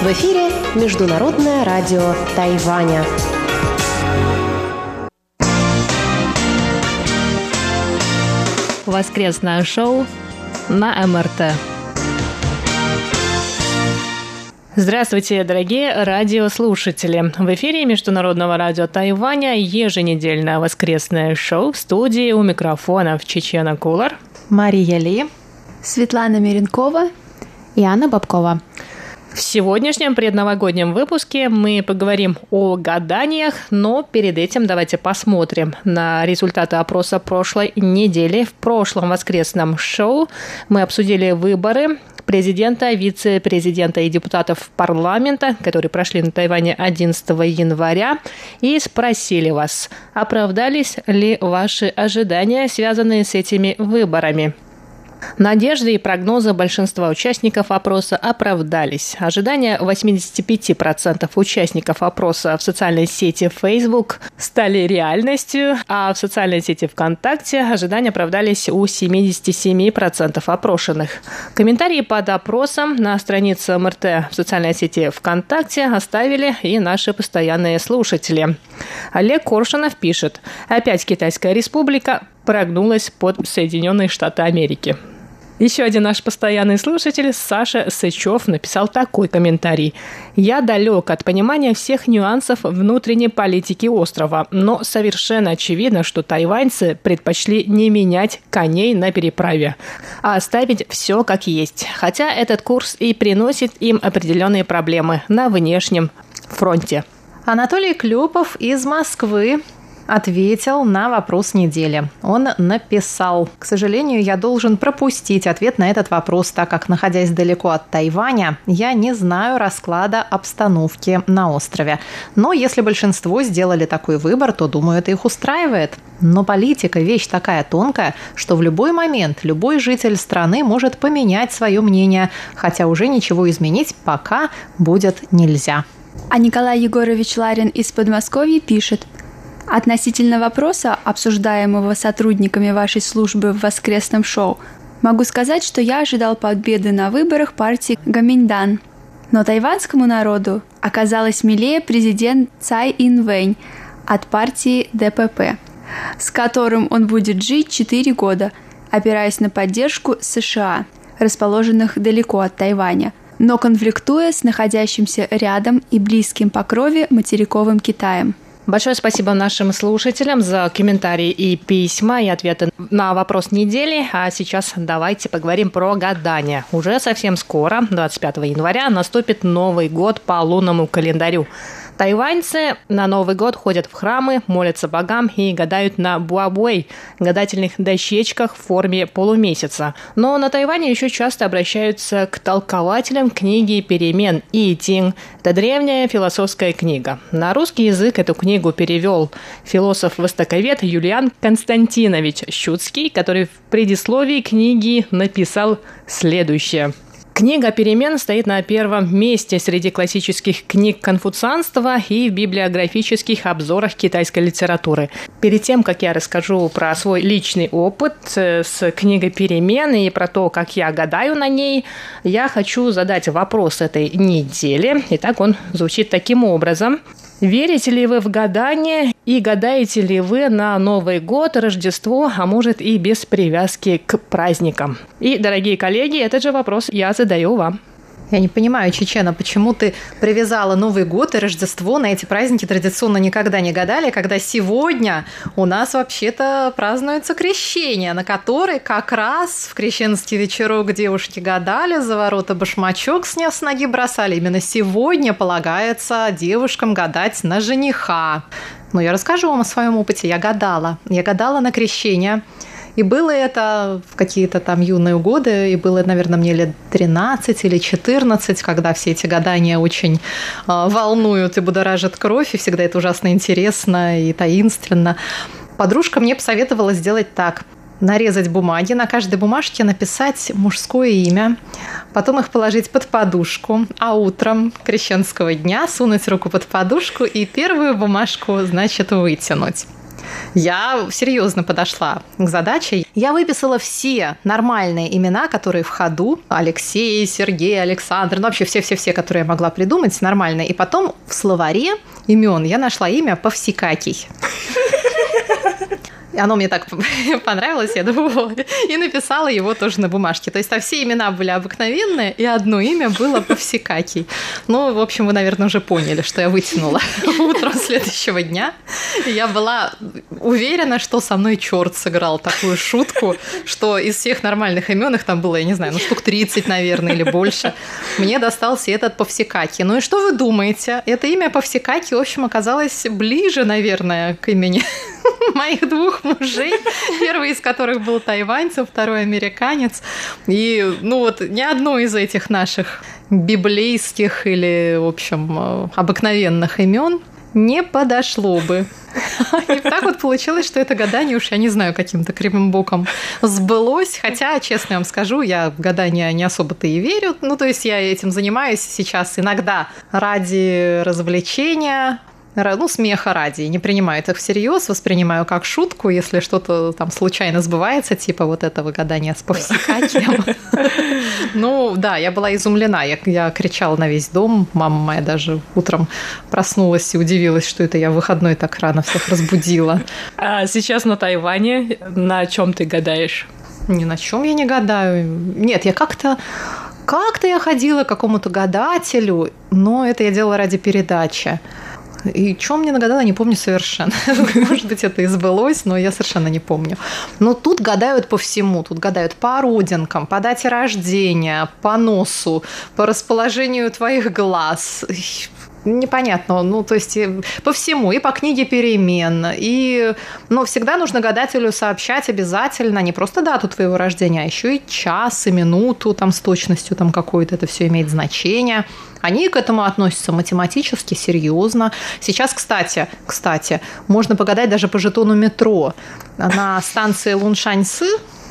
В эфире Международное радио Тайваня. Воскресное шоу на МРТ. Здравствуйте, дорогие радиослушатели! В эфире Международного радио Тайваня еженедельное воскресное шоу в студии у микрофонов Чечена Кулар, Мария Ли, Светлана Миренкова и Анна Бабкова. В сегодняшнем предновогоднем выпуске мы поговорим о гаданиях, но перед этим давайте посмотрим на результаты опроса прошлой недели. В прошлом воскресном шоу мы обсудили выборы президента, вице-президента и депутатов парламента, которые прошли на Тайване 11 января, и спросили вас, оправдались ли ваши ожидания, связанные с этими выборами. Надежды и прогнозы большинства участников опроса оправдались. Ожидания 85% участников опроса в социальной сети Facebook стали реальностью, а в социальной сети ВКонтакте ожидания оправдались у 77% опрошенных. Комментарии под опросом на странице МРТ в социальной сети ВКонтакте оставили и наши постоянные слушатели. Олег Коршунов пишет, опять Китайская республика прогнулась под Соединенные Штаты Америки. Еще один наш постоянный слушатель, Саша Сычев, написал такой комментарий. «Я далек от понимания всех нюансов внутренней политики острова, но совершенно очевидно, что тайваньцы предпочли не менять коней на переправе, а оставить все как есть. Хотя этот курс и приносит им определенные проблемы на внешнем фронте». Анатолий Клюпов из Москвы ответил на вопрос недели. Он написал, к сожалению, я должен пропустить ответ на этот вопрос, так как, находясь далеко от Тайваня, я не знаю расклада обстановки на острове. Но если большинство сделали такой выбор, то, думаю, это их устраивает. Но политика – вещь такая тонкая, что в любой момент любой житель страны может поменять свое мнение, хотя уже ничего изменить пока будет нельзя. А Николай Егорович Ларин из Подмосковья пишет – Относительно вопроса, обсуждаемого сотрудниками вашей службы в воскресном шоу, могу сказать, что я ожидал победы на выборах партии Гаминьдан. Но тайванскому народу оказалось милее президент Цай Инвэнь от партии ДПП, с которым он будет жить 4 года, опираясь на поддержку США, расположенных далеко от Тайваня, но конфликтуя с находящимся рядом и близким по крови материковым Китаем – Большое спасибо нашим слушателям за комментарии и письма и ответы на вопрос недели. А сейчас давайте поговорим про гадание. Уже совсем скоро, 25 января, наступит Новый год по лунному календарю. Тайваньцы на Новый год ходят в храмы, молятся богам и гадают на буабуэй – гадательных дощечках в форме полумесяца. Но на Тайване еще часто обращаются к толкователям книги «Перемен» и «Тинг». Это древняя философская книга. На русский язык эту книгу перевел философ-востоковед Юлиан Константинович Щуцкий, который в предисловии книги написал следующее – Книга «Перемен» стоит на первом месте среди классических книг конфуцианства и в библиографических обзорах китайской литературы. Перед тем, как я расскажу про свой личный опыт э, с книгой «Перемен» и про то, как я гадаю на ней, я хочу задать вопрос этой недели. Итак, он звучит таким образом. Верите ли вы в гадание и гадаете ли вы на Новый год, Рождество, а может и без привязки к праздникам? И, дорогие коллеги, этот же вопрос я задаю вам. Я не понимаю, Чечена, почему ты привязала Новый год и Рождество на эти праздники традиционно никогда не гадали, когда сегодня у нас вообще-то празднуется крещение, на которой как раз в крещенский вечерок девушки гадали, за ворота башмачок с ноги бросали. Именно сегодня полагается девушкам гадать на жениха. Но я расскажу вам о своем опыте. Я гадала. Я гадала на крещение. И было это в какие-то там юные годы, и было, наверное, мне лет 13 или 14, когда все эти гадания очень э, волнуют и будоражат кровь, и всегда это ужасно интересно и таинственно. Подружка мне посоветовала сделать так нарезать бумаги, на каждой бумажке написать мужское имя, потом их положить под подушку, а утром крещенского дня сунуть руку под подушку и первую бумажку, значит, вытянуть. Я серьезно подошла к задаче. Я выписала все нормальные имена, которые в ходу. Алексей, Сергей, Александр, ну вообще все-все-все, которые я могла придумать, нормальные. И потом в словаре имен я нашла имя Повсикакий. Оно мне так понравилось, я думала, и написала его тоже на бумажке. То есть там все имена были обыкновенные, и одно имя было Повсекакий. Ну, в общем, вы, наверное, уже поняли, что я вытянула утром следующего дня. Я была уверена, что со мной черт сыграл такую шутку, что из всех нормальных имен их там было, я не знаю, ну штук 30, наверное, или больше. Мне достался этот Повсекаки. Ну и что вы думаете? Это имя Повсекаки, в общем, оказалось ближе, наверное, к имени моих двух мужей, первый из которых был тайваньцем, второй американец. И, ну вот, ни одно из этих наших библейских или, в общем, э, обыкновенных имен не подошло бы. И так вот получилось, что это гадание уж, я не знаю, каким-то кривым боком сбылось. Хотя, честно вам скажу, я в гадания не особо-то и верю. Ну, то есть я этим занимаюсь сейчас иногда ради развлечения, ну, смеха ради, не принимаю это всерьез, воспринимаю как шутку, если что-то там случайно сбывается, типа вот этого гадания с повсеканием. Ну, да, я была изумлена, я, я кричала на весь дом, мама моя даже утром проснулась и удивилась, что это я в выходной так рано всех разбудила. А сейчас на Тайване на чем ты гадаешь? Ни на чем я не гадаю. Нет, я как-то как-то я ходила к какому-то гадателю, но это я делала ради передачи. И что мне нагадала, не помню совершенно. Может быть, это и сбылось, но я совершенно не помню. Но тут гадают по всему. Тут гадают по родинкам, по дате рождения, по носу, по расположению твоих глаз непонятно, ну, то есть э, по всему, и по книге перемен, и, но всегда нужно гадателю сообщать обязательно не просто дату твоего рождения, а еще и час, и минуту, там, с точностью там какой-то, это все имеет значение. Они к этому относятся математически, серьезно. Сейчас, кстати, кстати, можно погадать даже по жетону метро. На станции Луншаньсы,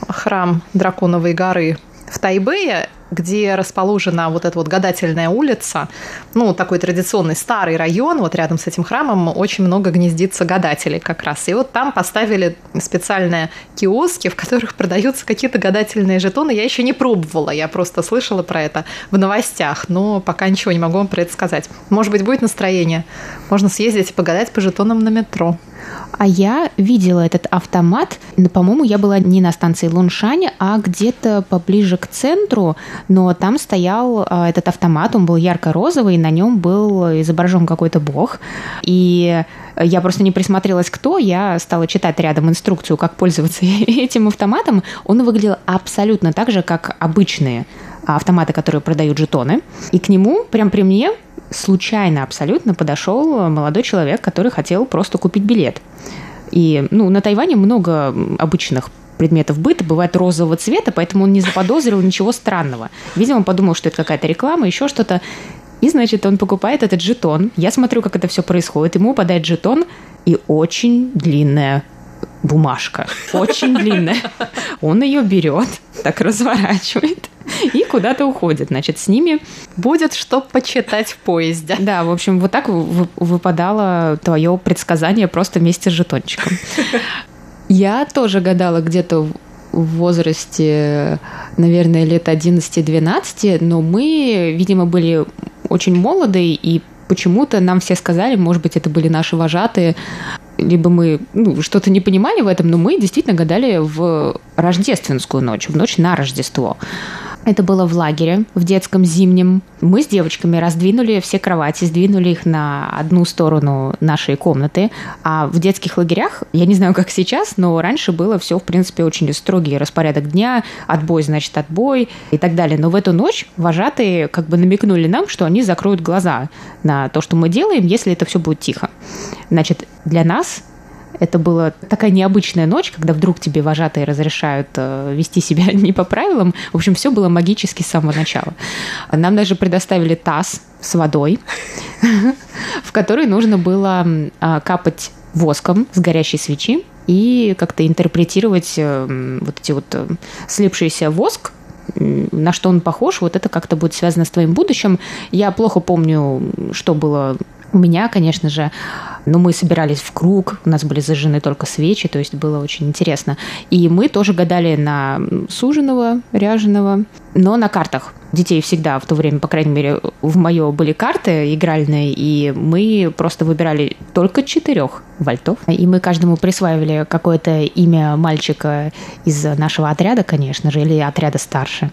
храм Драконовой горы в Тайбэе, где расположена вот эта вот гадательная улица, ну, такой традиционный старый район, вот рядом с этим храмом очень много гнездится гадателей как раз. И вот там поставили специальные киоски, в которых продаются какие-то гадательные жетоны. Я еще не пробовала, я просто слышала про это в новостях, но пока ничего не могу вам про это сказать. Может быть, будет настроение. Можно съездить и погадать по жетонам на метро. А я видела этот автомат, по-моему, я была не на станции Луншань, а где-то поближе к центру, но там стоял а, этот автомат, он был ярко-розовый, на нем был изображен какой-то бог, и я просто не присмотрелась, кто. Я стала читать рядом инструкцию, как пользоваться этим автоматом. Он выглядел абсолютно так же, как обычные автоматы, которые продают жетоны. И к нему, прям при мне, случайно абсолютно подошел молодой человек, который хотел просто купить билет. И ну, на Тайване много обычных предметов быта бывает розового цвета, поэтому он не заподозрил ничего странного. Видимо, он подумал, что это какая-то реклама, еще что-то. И, значит, он покупает этот жетон. Я смотрю, как это все происходит. Ему попадает жетон и очень длинная бумажка. Очень длинная. Он ее берет, так разворачивает и куда-то уходит. Значит, с ними будет что почитать в поезде. Да, в общем, вот так выпадало твое предсказание просто вместе с жетончиком. Я тоже гадала где-то в возрасте, наверное, лет 11-12, но мы, видимо, были очень молодые, и почему-то нам все сказали, может быть, это были наши вожатые, либо мы ну, что-то не понимали в этом, но мы действительно гадали в рождественскую ночь, в ночь на Рождество. Это было в лагере, в детском зимнем. Мы с девочками раздвинули все кровати, сдвинули их на одну сторону нашей комнаты. А в детских лагерях, я не знаю, как сейчас, но раньше было все, в принципе, очень строгий распорядок дня. Отбой, значит, отбой и так далее. Но в эту ночь вожатые как бы намекнули нам, что они закроют глаза на то, что мы делаем, если это все будет тихо. Значит, для нас это была такая необычная ночь, когда вдруг тебе вожатые разрешают э, вести себя не по правилам. В общем, все было магически с самого начала. Нам даже предоставили таз с водой, в который нужно было а, капать воском с горящей свечи и как-то интерпретировать э, вот эти вот э, слипшийся воск на что он похож, вот это как-то будет связано с твоим будущим. Я плохо помню, что было у меня, конечно же. Но мы собирались в круг, у нас были зажжены только свечи, то есть было очень интересно. И мы тоже гадали на суженого, ряженого, но на картах. Детей всегда в то время, по крайней мере, в мое были карты игральные, и мы просто выбирали только четырех вальтов. И мы каждому присваивали какое-то имя мальчика из нашего отряда, конечно же, или отряда старше.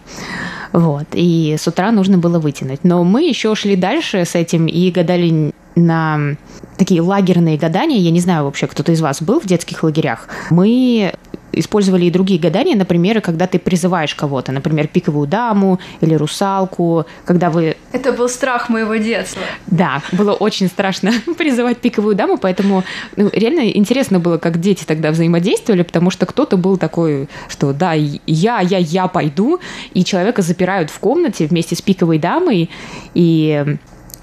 Вот. И с утра нужно было вытянуть. Но мы еще шли дальше с этим и гадали на такие лагерные гадания. Я не знаю вообще, кто-то из вас был в детских лагерях. Мы использовали и другие гадания, например, когда ты призываешь кого-то, например, пиковую даму или русалку, когда вы... Это был страх моего детства. Да, было очень страшно призывать пиковую даму, поэтому ну, реально интересно было, как дети тогда взаимодействовали, потому что кто-то был такой, что да, я, я, я пойду, и человека запирают в комнате вместе с пиковой дамой, и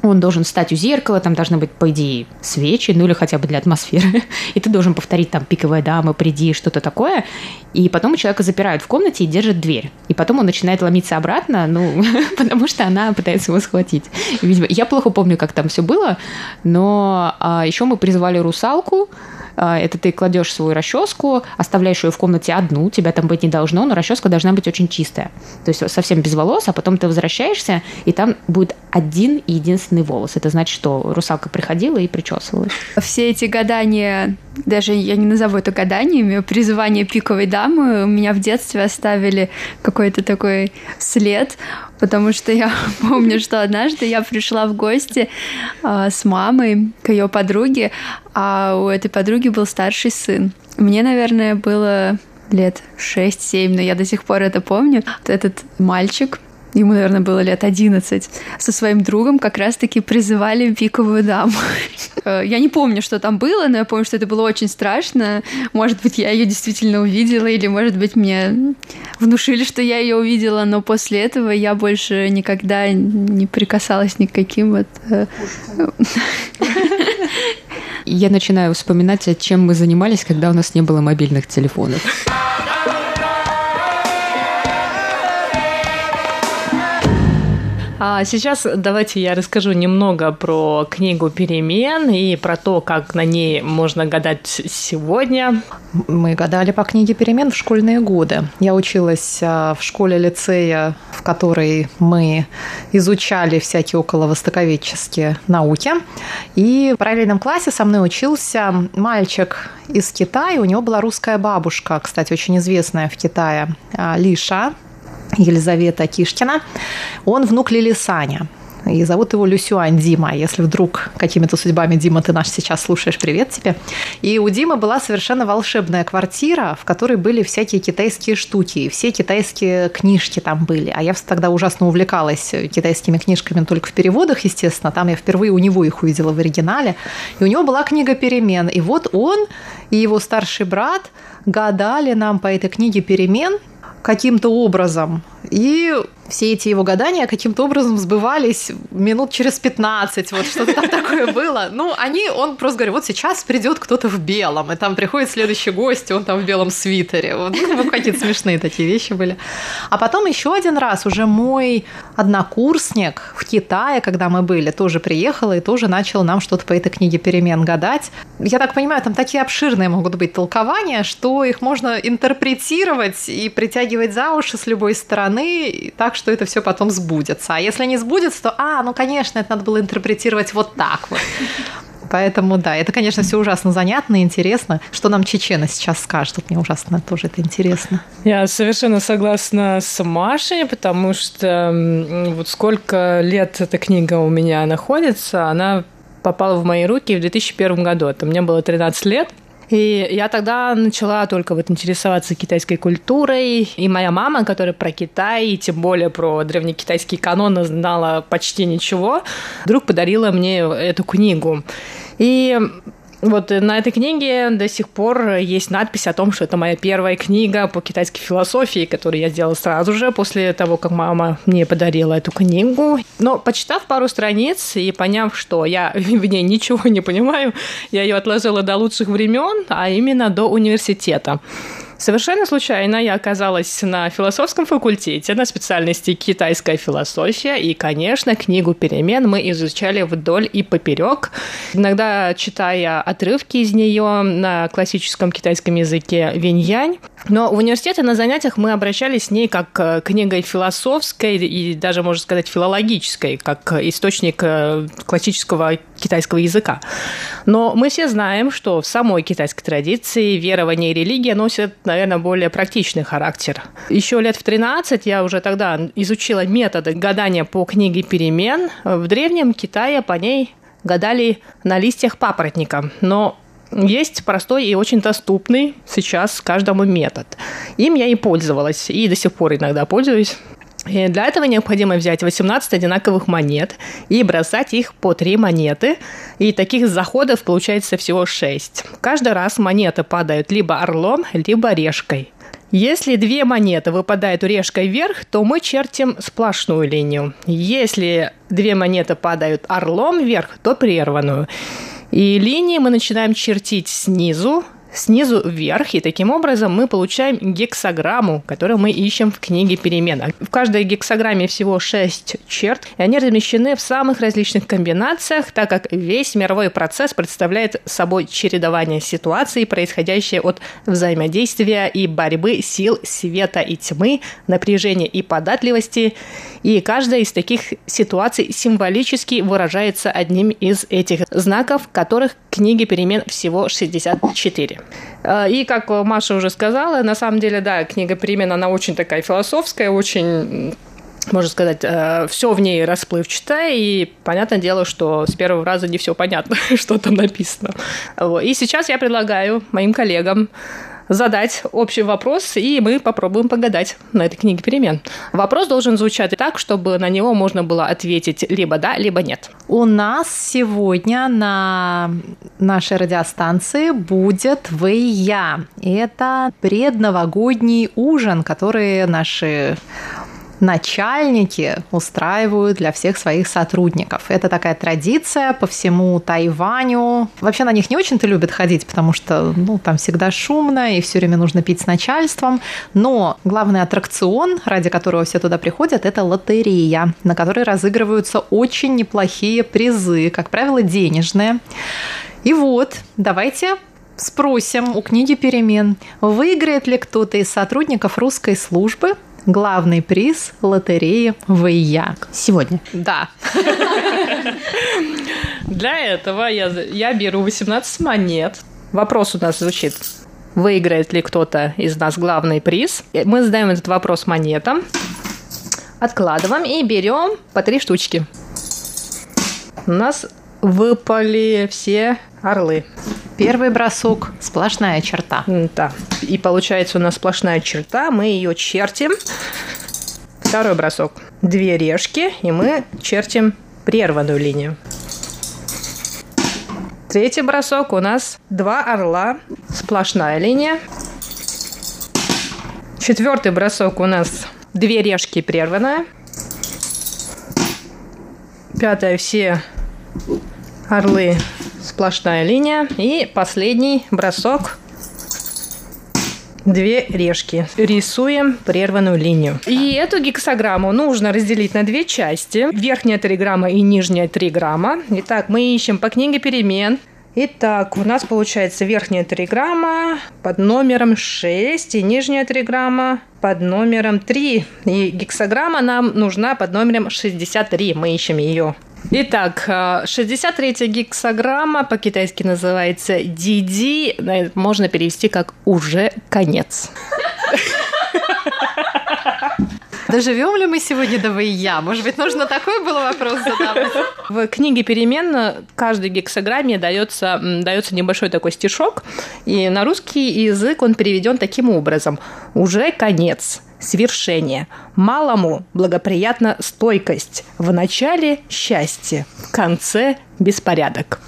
он должен встать у зеркала, там должны быть, по идее, свечи, ну или хотя бы для атмосферы. И ты должен повторить там «пиковая дама, приди», что-то такое. И потом человека запирают в комнате и держат дверь. И потом он начинает ломиться обратно, ну, потому что она пытается его схватить. Видимо, я плохо помню, как там все было, но а, еще мы призывали русалку, а, это ты кладешь свою расческу, оставляешь ее в комнате одну, тебя там быть не должно, но расческа должна быть очень чистая. То есть совсем без волос, а потом ты возвращаешься, и там будет один и единственный волос. Это значит, что русалка приходила и причесывалась. Все эти гадания, даже я не назову это гаданиями, призывание пиковой дамы у меня в детстве оставили какой-то такой след потому что я помню, что однажды я пришла в гости э, с мамой к ее подруге, а у этой подруги был старший сын. Мне, наверное, было лет 6-7, но я до сих пор это помню. Этот мальчик ему, наверное, было лет 11, со своим другом как раз-таки призывали пиковую даму. Э, я не помню, что там было, но я помню, что это было очень страшно. Может быть, я ее действительно увидела, или, может быть, мне внушили, что я ее увидела, но после этого я больше никогда не прикасалась ни к каким вот... Э, я начинаю вспоминать, чем мы занимались, когда у нас не было мобильных телефонов. А сейчас давайте я расскажу немного про книгу «Перемен» и про то, как на ней можно гадать сегодня. Мы гадали по книге «Перемен» в школьные годы. Я училась а, в школе-лицея, в которой мы изучали всякие околовостоковедческие науки. И в параллельном классе со мной учился мальчик из Китая. У него была русская бабушка, кстати, очень известная в Китае, а, Лиша. Елизавета Кишкина. Он внук Лили Саня. И зовут его Люсюань Дима. Если вдруг какими-то судьбами, Дима, ты наш сейчас слушаешь, привет тебе. И у Димы была совершенно волшебная квартира, в которой были всякие китайские штуки. И все китайские книжки там были. А я тогда ужасно увлекалась китайскими книжками только в переводах, естественно. Там я впервые у него их увидела в оригинале. И у него была книга «Перемен». И вот он и его старший брат гадали нам по этой книге «Перемен», каким-то образом. И все эти его гадания каким-то образом сбывались минут через 15, вот что-то там такое было. Ну, они, он просто говорит, вот сейчас придет кто-то в белом, и там приходит следующий гость, и он там в белом свитере. Вот, ну, какие-то смешные такие вещи были. А потом еще один раз уже мой однокурсник в Китае, когда мы были, тоже приехал и тоже начал нам что-то по этой книге перемен гадать. Я так понимаю, там такие обширные могут быть толкования, что их можно интерпретировать и притягивать за уши с любой стороны, так что это все потом сбудется. А если не сбудется, то, а, ну, конечно, это надо было интерпретировать вот так вот. Поэтому, да, это, конечно, все ужасно занятно и интересно. Что нам Чечена сейчас скажет? Вот мне ужасно тоже это интересно. Я совершенно согласна с Машей, потому что вот сколько лет эта книга у меня находится, она попала в мои руки в 2001 году. Это мне было 13 лет. И я тогда начала только вот интересоваться китайской культурой. И моя мама, которая про Китай, и тем более про древнекитайский канон знала почти ничего, вдруг подарила мне эту книгу. И вот на этой книге до сих пор есть надпись о том, что это моя первая книга по китайской философии, которую я сделала сразу же после того, как мама мне подарила эту книгу. Но почитав пару страниц и поняв, что я в ней ничего не понимаю, я ее отложила до лучших времен, а именно до университета. Совершенно случайно я оказалась на философском факультете на специальности китайская философия, и, конечно, книгу перемен мы изучали вдоль и поперек, иногда читая отрывки из нее на классическом китайском языке виньянь. Но в университете на занятиях мы обращались с ней как к книгой философской и даже, можно сказать, филологической, как источник э, классического китайского языка. Но мы все знаем, что в самой китайской традиции верование и религия носят, наверное, более практичный характер. Еще лет в 13 я уже тогда изучила методы гадания по книге перемен. В древнем Китае по ней гадали на листьях папоротника. Но есть простой и очень доступный сейчас каждому метод. Им я и пользовалась, и до сих пор иногда пользуюсь. И для этого необходимо взять 18 одинаковых монет и бросать их по 3 монеты. И таких заходов получается всего 6. Каждый раз монеты падают либо орлом, либо решкой. Если две монеты выпадают решкой вверх, то мы чертим сплошную линию. Если две монеты падают орлом вверх, то прерванную. И линии мы начинаем чертить снизу, снизу вверх, и таким образом мы получаем гексограмму, которую мы ищем в книге перемен. В каждой гексограмме всего 6 черт, и они размещены в самых различных комбинациях, так как весь мировой процесс представляет собой чередование ситуаций, происходящее от взаимодействия и борьбы сил света и тьмы, напряжения и податливости, и каждая из таких ситуаций символически выражается одним из этих знаков, которых в книге перемен всего 64. Э, и, как Маша уже сказала, на самом деле, да, книга перемен, она очень такая философская, очень можно сказать, э, все в ней расплывчато, и понятное дело, что с первого раза не все понятно, что там написано. И сейчас я предлагаю моим коллегам задать общий вопрос, и мы попробуем погадать на этой книге перемен. Вопрос должен звучать так, чтобы на него можно было ответить либо да, либо нет. У нас сегодня на нашей радиостанции будет «Вы и я». Это предновогодний ужин, который наши начальники устраивают для всех своих сотрудников. Это такая традиция по всему Тайваню. Вообще на них не очень-то любят ходить, потому что ну, там всегда шумно и все время нужно пить с начальством. Но главный аттракцион, ради которого все туда приходят, это лотерея, на которой разыгрываются очень неплохие призы, как правило, денежные. И вот, давайте спросим у книги перемен, выиграет ли кто-то из сотрудников русской службы главный приз лотереи «Вэйяк». Сегодня. Да. Для этого я, я беру 18 монет. Вопрос у нас звучит. Выиграет ли кто-то из нас главный приз? Мы задаем этот вопрос монетам. Откладываем и берем по три штучки. У нас выпали все орлы. Первый бросок – сплошная черта. Да. И получается у нас сплошная черта, мы ее чертим. Второй бросок. Две решки, и мы чертим прерванную линию. Третий бросок у нас два орла, сплошная линия. Четвертый бросок у нас две решки прерванная. Пятое все орлы сплошная линия. И последний бросок две решки. Рисуем прерванную линию. И эту гексограмму нужно разделить на две части. Верхняя 3 грамма и нижняя 3 грамма. Итак, мы ищем по книге перемен. Итак, у нас получается верхняя 3 грамма под номером 6 и нижняя 3 грамма под номером 3. И гексограмма нам нужна под номером 63. Мы ищем ее. Итак, 63-я э, гексограмма по-китайски называется DD. Можно перевести как «уже конец». Доживем ли мы сегодня до я? Может быть, нужно такой был вопрос задавать? В книге перемен каждой гексограмме дается, дается небольшой такой стишок, и на русский язык он переведен таким образом. «Уже конец свершение. Малому благоприятна стойкость. В начале счастье, в конце беспорядок.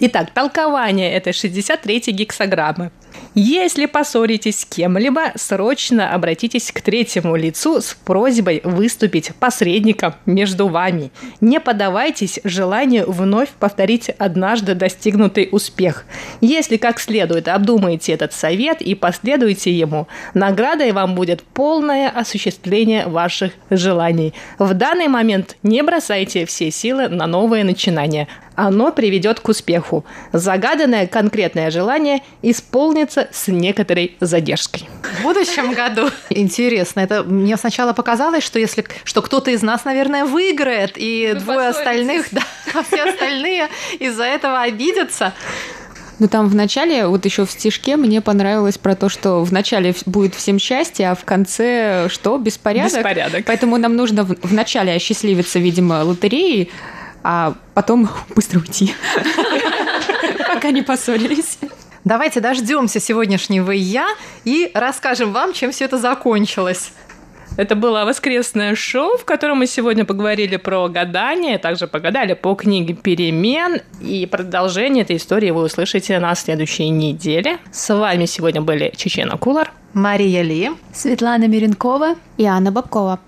Итак, толкование этой 63-й гексограммы. Если поссоритесь с кем-либо, срочно обратитесь к третьему лицу с просьбой выступить посредником между вами. Не поддавайтесь желанию вновь повторить однажды достигнутый успех. Если как следует обдумаете этот совет и последуете ему, наградой вам будет полное осуществление ваших желаний. В данный момент не бросайте все силы на новые начинания оно приведет к успеху. Загаданное конкретное желание исполнится с некоторой задержкой. В будущем году. Интересно, это мне сначала показалось, что если что кто-то из нас, наверное, выиграет, и Вы двое остальных, да, а все остальные из-за этого обидятся. Ну там в начале, вот еще в стишке мне понравилось про то, что в начале будет всем счастье, а в конце что? Беспорядок. Беспорядок. Поэтому нам нужно в, в начале осчастливиться, видимо, лотереей, а потом быстро уйти, пока не поссорились. Давайте дождемся сегодняшнего я и расскажем вам, чем все это закончилось. Это было воскресное шоу, в котором мы сегодня поговорили про гадание, также погадали по книге «Перемен», и продолжение этой истории вы услышите на следующей неделе. С вами сегодня были Чечена Кулар, Мария Ли, Светлана Миренкова и Анна Бабкова.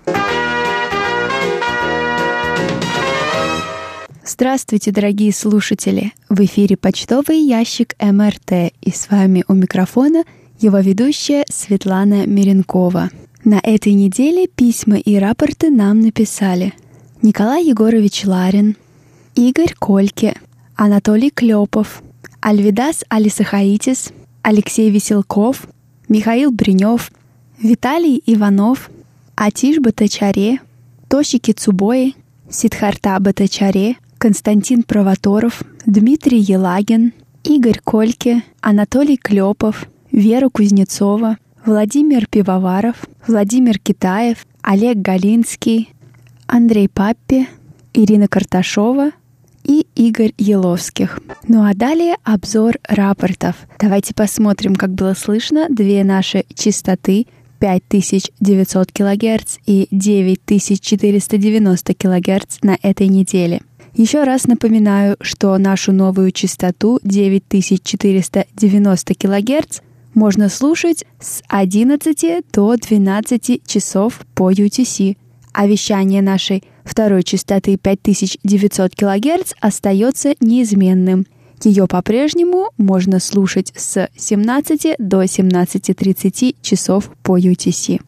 Здравствуйте, дорогие слушатели! В эфире почтовый ящик МРТ, и с вами у микрофона его ведущая Светлана Миренкова. На этой неделе письма и рапорты нам написали Николай Егорович Ларин, Игорь Кольке, Анатолий Клепов, Альвидас Алисахаитис, Алексей Веселков, Михаил Бринев, Виталий Иванов, Атиш Батачаре, Тоши Кицубои, Сидхарта Батачаре, Константин Провоторов, Дмитрий Елагин, Игорь Кольке, Анатолий Клепов, Вера Кузнецова, Владимир Пивоваров, Владимир Китаев, Олег Галинский, Андрей Паппи, Ирина Карташова и Игорь Еловских. Ну а далее обзор рапортов. Давайте посмотрим, как было слышно две наши частоты 5900 кГц и 9490 кГц на этой неделе. Еще раз напоминаю, что нашу новую частоту 9490 кГц можно слушать с 11 до 12 часов по UTC, а вещание нашей второй частоты 5900 кГц остается неизменным. Ее по-прежнему можно слушать с 17 до 17.30 часов по UTC.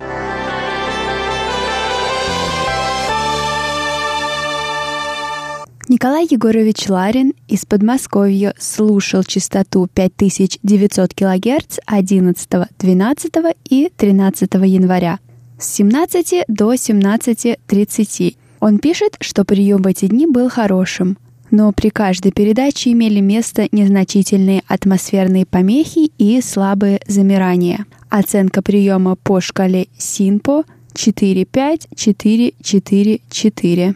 Николай Егорович Ларин из Подмосковья слушал частоту 5900 кГц 11, 12 и 13 января с 17 до 17.30. Он пишет, что прием в эти дни был хорошим, но при каждой передаче имели место незначительные атмосферные помехи и слабые замирания. Оценка приема по шкале СИНПО 4-5-4-4-4.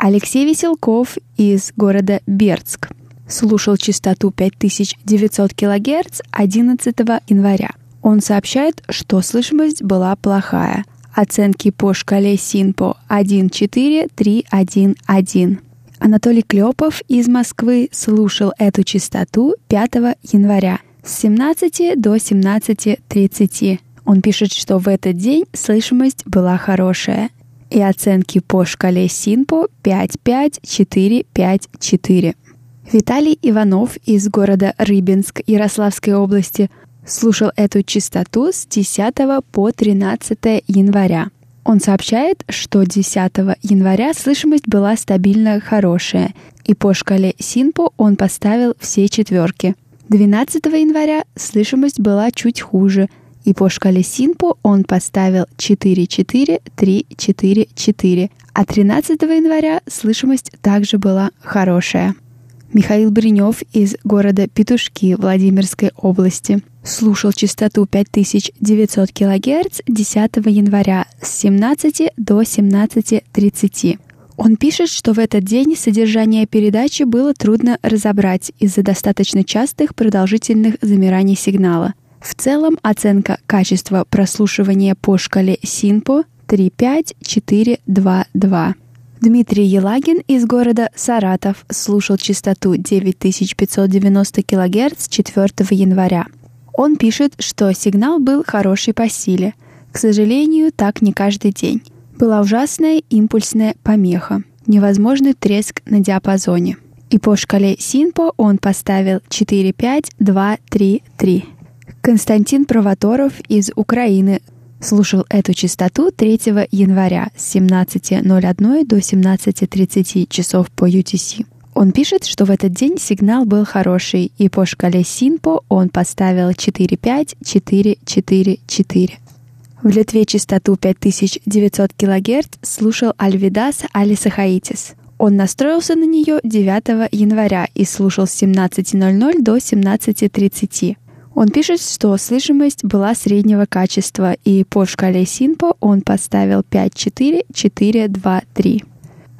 Алексей Веселков из города Бердск слушал частоту 5900 кГц 11 января. Он сообщает, что слышимость была плохая. Оценки по шкале СИНПО 1-4-3-1-1. Анатолий Клепов из Москвы слушал эту частоту 5 января с 17 до 17.30. Он пишет, что в этот день слышимость была хорошая и оценки по шкале СИНПО 5-5-4-5-4. Виталий Иванов из города Рыбинск Ярославской области слушал эту частоту с 10 по 13 января. Он сообщает, что 10 января слышимость была стабильно хорошая, и по шкале СИНПО он поставил все четверки. 12 января слышимость была чуть хуже, и по шкале Синпо он поставил 4-4-3-4-4, а 13 января слышимость также была хорошая. Михаил Бринев из города Петушки Владимирской области слушал частоту 5900 кГц 10 января с 17 до 17.30. Он пишет, что в этот день содержание передачи было трудно разобрать из-за достаточно частых продолжительных замираний сигнала – в целом оценка качества прослушивания по шкале СИНПО 35422. Дмитрий Елагин из города Саратов слушал частоту 9590 кГц 4 января. Он пишет, что сигнал был хороший по силе. К сожалению, так не каждый день. Была ужасная импульсная помеха, невозможный треск на диапазоне. И по шкале Синпо он поставил 4, 5, 2, 3, 3. Константин Провоторов из Украины слушал эту частоту 3 января с 17.01 до 17.30 часов по UTC. Он пишет, что в этот день сигнал был хороший, и по шкале Синпо он поставил 4-5-4-4-4. В Литве частоту 5900 кГц слушал Альвидас Алисахаитис. Он настроился на нее 9 января и слушал с 17.00 до 17.30. Он пишет, что слышимость была среднего качества, и по шкале Синпо он поставил 5-4-4-2-3.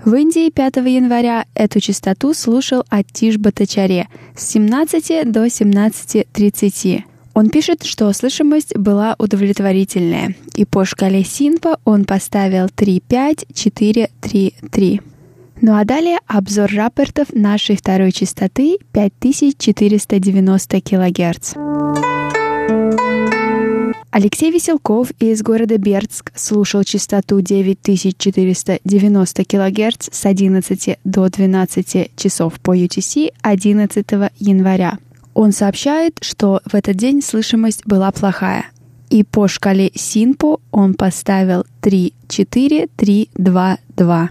В Индии 5 января эту частоту слушал Атиш Батачаре с 17 до 17.30. Он пишет, что слышимость была удовлетворительная, и по шкале Синпа он поставил 3.5.4.3.3. Ну а далее обзор рапортов нашей второй частоты 5490 кГц. Алексей Веселков из города Бердск слушал частоту 9490 кГц с 11 до 12 часов по UTC 11 января. Он сообщает, что в этот день слышимость была плохая. И по шкале Синпо он поставил 3, 4, 3, 2, 2.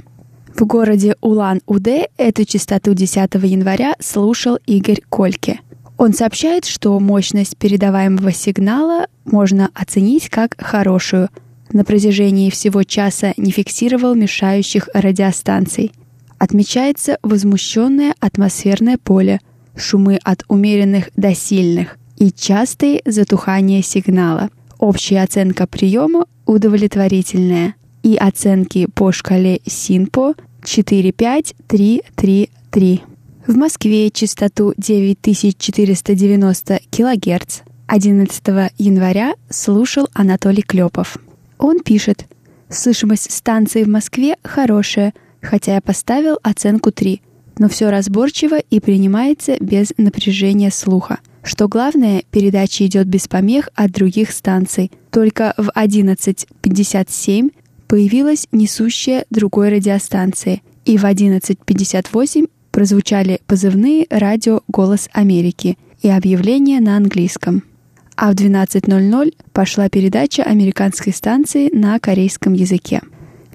В городе Улан-Удэ эту частоту 10 января слушал Игорь Кольке. Он сообщает, что мощность передаваемого сигнала можно оценить как хорошую. На протяжении всего часа не фиксировал мешающих радиостанций. Отмечается возмущенное атмосферное поле, шумы от умеренных до сильных и частые затухания сигнала. Общая оценка приема удовлетворительная. И оценки по шкале СИНПО 45333. В Москве частоту 9490 кГц 11 января слушал Анатолий Клепов. Он пишет, «Слышимость станции в Москве хорошая, хотя я поставил оценку 3, но все разборчиво и принимается без напряжения слуха. Что главное, передача идет без помех от других станций. Только в 11.57 появилась несущая другой радиостанции, и в 11.58 прозвучали позывные радио «Голос Америки» и объявления на английском. А в 12.00 пошла передача американской станции на корейском языке.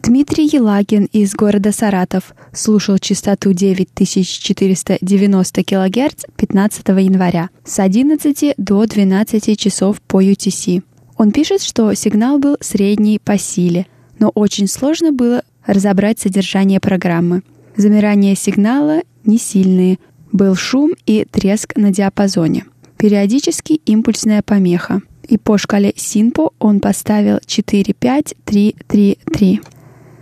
Дмитрий Елагин из города Саратов слушал частоту 9490 кГц 15 января с 11 до 12 часов по UTC. Он пишет, что сигнал был средний по силе, но очень сложно было разобрать содержание программы. Замирание сигнала не сильные, был шум и треск на диапазоне. Периодически импульсная помеха. И по шкале Синпо он поставил 4-5-3-3-3.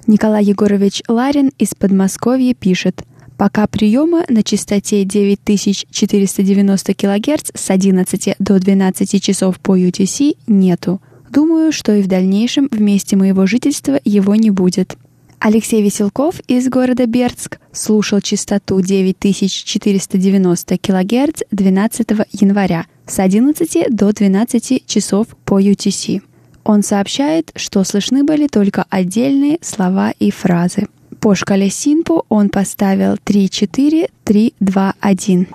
Николай Егорович Ларин из Подмосковья пишет, Пока приема на частоте 9490 кГц с 11 до 12 часов по UTC нету. Думаю, что и в дальнейшем в месте моего жительства его не будет. Алексей Веселков из города Бердск слушал частоту 9490 кГц 12 января с 11 до 12 часов по UTC. Он сообщает, что слышны были только отдельные слова и фразы. По шкале Синпо он поставил 3-4-3-2-1.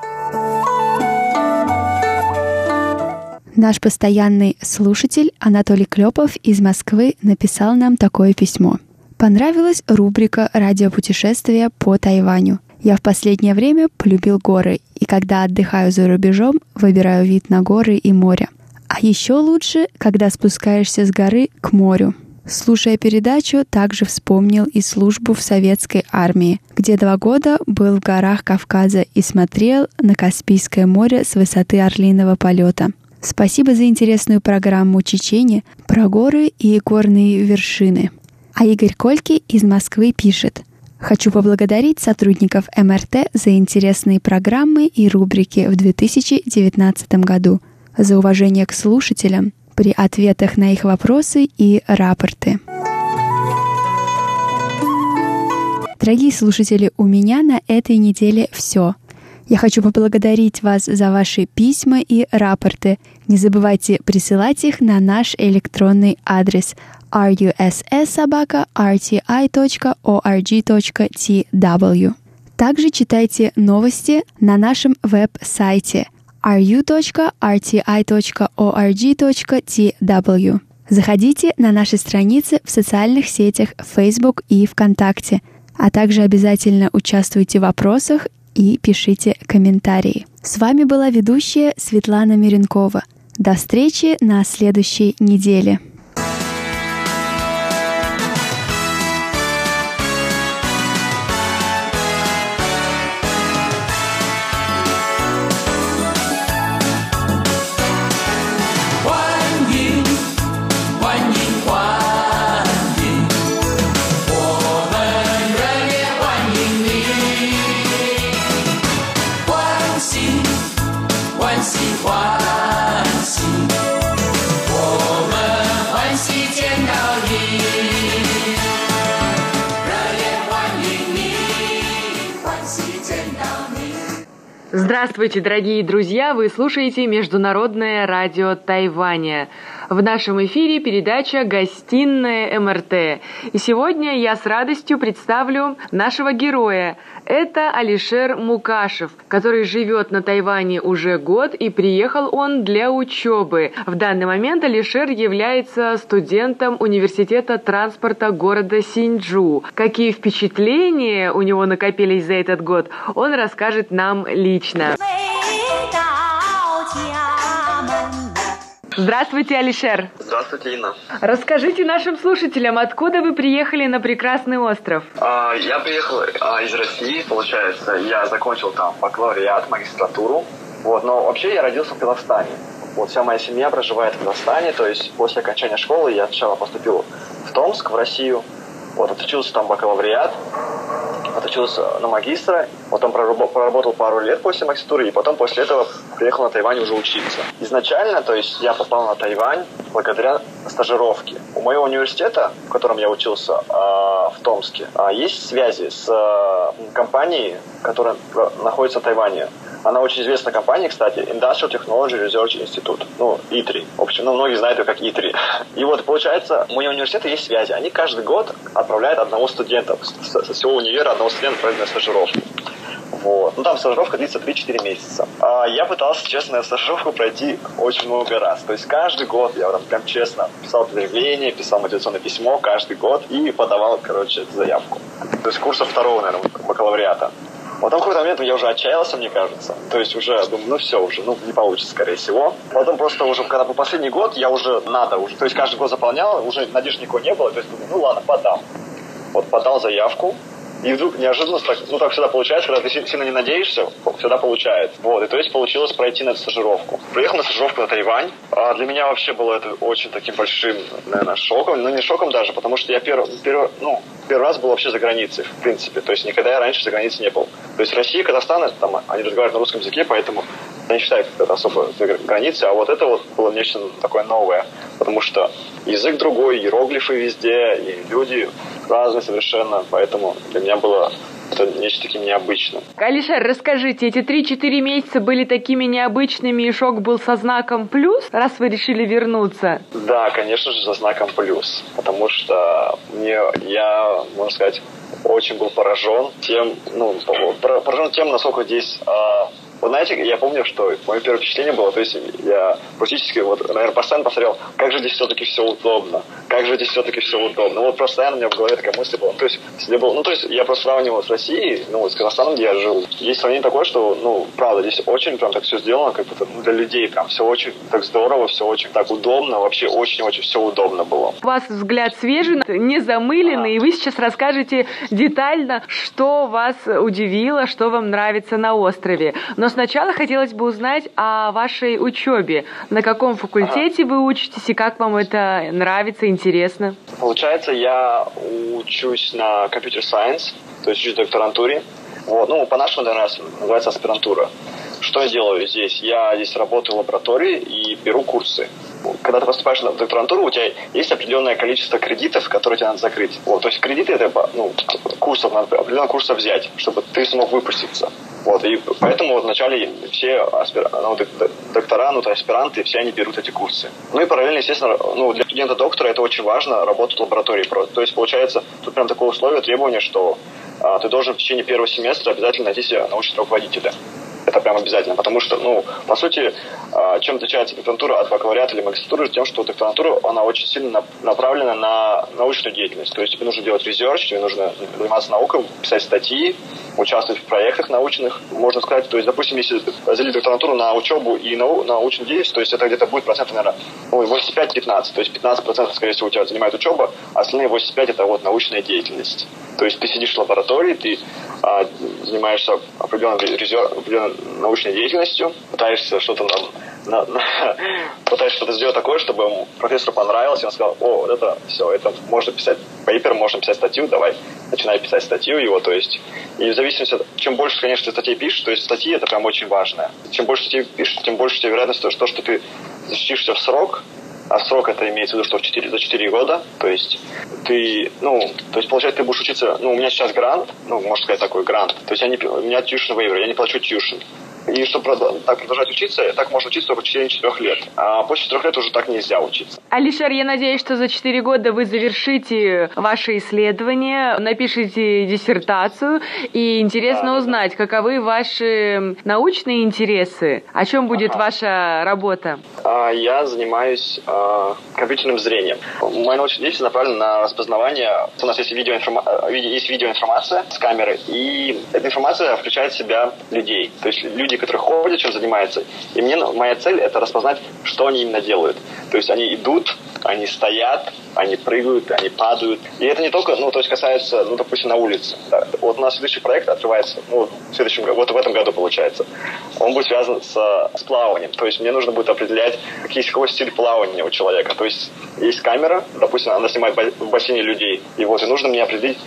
Наш постоянный слушатель Анатолий Клепов из Москвы написал нам такое письмо. Понравилась рубрика «Радиопутешествия по Тайваню». Я в последнее время полюбил горы, и когда отдыхаю за рубежом, выбираю вид на горы и море. А еще лучше, когда спускаешься с горы к морю. Слушая передачу, также вспомнил и службу в советской армии, где два года был в горах Кавказа и смотрел на Каспийское море с высоты орлиного полета. Спасибо за интересную программу Чечени про горы и горные вершины. А Игорь Кольки из Москвы пишет – Хочу поблагодарить сотрудников МРТ за интересные программы и рубрики в 2019 году – за уважение к слушателям при ответах на их вопросы и рапорты. Дорогие слушатели, у меня на этой неделе все. Я хочу поблагодарить вас за ваши письма и рапорты. Не забывайте присылать их на наш электронный адрес russsobaka.rti.org.tw. Также читайте новости на нашем веб-сайте ru.rti.org.tw. Заходите на наши страницы в социальных сетях Facebook и ВКонтакте, а также обязательно участвуйте в вопросах и пишите комментарии. С вами была ведущая Светлана Миренкова. До встречи на следующей неделе. Здравствуйте, дорогие друзья! Вы слушаете Международное радио Тайваня. В нашем эфире передача «Гостиная МРТ». И сегодня я с радостью представлю нашего героя. Это Алишер Мукашев, который живет на Тайване уже год и приехал он для учебы. В данный момент Алишер является студентом Университета транспорта города Синджу. Какие впечатления у него накопились за этот год, он расскажет нам лично. Здравствуйте, Алишер. Здравствуйте, Инна. Расскажите нашим слушателям, откуда вы приехали на прекрасный остров? А, я приехал а, из России, получается. Я закончил там бакалавриат, магистратуру. Вот, но вообще я родился в Казахстане. Вот вся моя семья проживает в Казахстане, то есть после окончания школы я сначала поступил в Томск, в Россию. Вот, отучился там бакалавриат, отучился на магистра, потом проработал пару лет после магистратуры, и потом после этого приехал на Тайвань уже учиться. Изначально, то есть я попал на Тайвань благодаря стажировке. У моего университета, в котором я учился а, в Томске, а, есть связи с а, компанией, которая находится в Тайване. Она очень известная компания, кстати, Industrial Technology Research Institute, ну, ITRI. В общем, ну, многие знают ее как ITRI. И вот, получается, у университета есть связи. Они каждый год отправляют одного студента, со всего универа одного студента отправляют на стажировку. Вот. Ну, там стажировка длится 3-4 месяца. А я пытался, честно, стажировку пройти очень много раз. То есть каждый год я там прям честно писал заявление, писал мотивационное письмо каждый год и подавал, короче, заявку. То есть курса второго, наверное, бакалавриата. Потом в какой-то момент я уже отчаялся, мне кажется. То есть уже думаю, ну все уже, ну не получится, скорее всего. Потом просто уже, когда был последний год, я уже надо уже. То есть каждый год заполнял, уже надежды никого не было. То есть думаю, ну ладно, подам. Вот подал заявку, и вдруг неожиданно, так, ну так всегда получается, когда ты сильно не надеешься, всегда получается. Вот, и то есть получилось пройти на эту стажировку. Приехал на стажировку на Тайвань. А для меня вообще было это очень таким большим, наверное, шоком. Ну, не шоком даже, потому что я первый, первый, ну, первый раз был вообще за границей, в принципе. То есть никогда я раньше за границей не был. То есть Россия, Казахстан, там, они разговаривают на русском языке, поэтому я не считаю это особо за границей, а вот это вот было нечто такое новое, потому что язык другой, иероглифы везде, и люди разные совершенно, поэтому для меня было это нечто таким необычным. Алишер, расскажите, эти 3-4 месяца были такими необычными, и шок был со знаком плюс, раз вы решили вернуться? Да, конечно же, со знаком плюс, потому что мне, я, можно сказать, очень был поражен тем, ну, поражен тем, насколько здесь а, вот знаете, я помню, что мое первое впечатление было, то есть я практически, вот, наверное, постоянно посмотрел, как же здесь все-таки все удобно, как же здесь все-таки все удобно. Вот просто постоянно у меня в голове такая мысль была. То есть, если было, ну, то есть я просто сравнивал с Россией, ну, с Казахстаном, где я жил. Есть сравнение такое, что, ну, правда, здесь очень прям так все сделано, как будто ну, для людей прям все очень так здорово, все очень так удобно, вообще очень-очень все удобно было. У вас взгляд свежий, не замыленный, а. и вы сейчас расскажете детально, что вас удивило, что вам нравится на острове. Но сначала хотелось бы узнать о вашей учебе. На каком факультете ага. вы учитесь и как вам это нравится, интересно? Получается, я учусь на компьютер сайенс, то есть учусь в докторантуре. Вот. Ну, по-нашему, наверное, называется аспирантура. Что я делаю здесь? Я здесь работаю в лаборатории и беру курсы. Когда ты поступаешь на докторантуру, у тебя есть определенное количество кредитов, которые тебе надо закрыть. Вот, то есть кредиты это ну, курсов, надо определенного курса взять, чтобы ты смог выпуститься. Вот, и поэтому вот вначале все аспир... ну, доктора, ну, то аспиранты, все они берут эти курсы. Ну и параллельно, естественно, ну, для студента-доктора это очень важно, работать в лаборатории. То есть, получается, тут прям такое условие, требование, что а, ты должен в течение первого семестра обязательно найти себе научного руководителя это прям обязательно, потому что, ну, по сути, а, чем отличается докторантура от бакалавриата или магистратуры, тем, что докторантура, она очень сильно направлена на научную деятельность. То есть тебе нужно делать резерч, тебе нужно заниматься наукой, писать статьи, участвовать в проектах научных. Можно сказать, то есть, допустим, если разделить докторантуру на учебу и нау научную деятельность, то есть это где-то будет процент, наверное, ну, 85-15. То есть 15% скорее всего у тебя занимает учеба, а остальные 85% это вот научная деятельность. То есть ты сидишь в лаборатории, ты а, занимаешься определенной, определенной научной деятельностью, пытаешься что-то на, на, пытаешься что-то сделать такое, чтобы профессору понравилось, и он сказал, о, вот это все, это можно писать пейпер, можно писать статью, давай, начинай писать статью его, то есть, и в зависимости от, чем больше, конечно, ты статей пишешь, то есть статьи это прям очень важно. Чем больше статей пишешь, тем больше у тебя вероятность, что, что ты защитишься в срок, а срок это имеется в виду, что в 4, за 4 года, то есть ты, ну, то есть, получается, ты будешь учиться, ну, у меня сейчас грант, ну, можно сказать, такой грант, то есть я не, у меня tuition waiver, я не плачу tuition. И чтобы так продолжать учиться, так можно учиться только в течение четырех лет. А после четырех лет уже так нельзя учиться. Алишер, я надеюсь, что за четыре года вы завершите ваше исследование, напишите диссертацию, и интересно да, узнать, да. каковы ваши научные интересы, о чем будет ага. ваша работа. А, я занимаюсь а, компьютерным зрением. Моя научная деятельность направлена на распознавание. У нас есть, видеоинформа... есть видеоинформация с камеры, и эта информация включает в себя людей. То есть люди люди, которые ходят, чем занимаются. И мне моя цель это распознать, что они именно делают. То есть они идут, они стоят, они прыгают, они падают. И это не только, ну, то есть касается, ну, допустим, на улице. Да. Вот у нас следующий проект открывается, ну, в следующем году, вот в этом году получается. Он будет связан с, с плаванием. То есть мне нужно будет определять, какие, какой стиль плавания у человека. То есть есть камера, допустим, она снимает в бассейне людей. И вот, и нужно мне определить,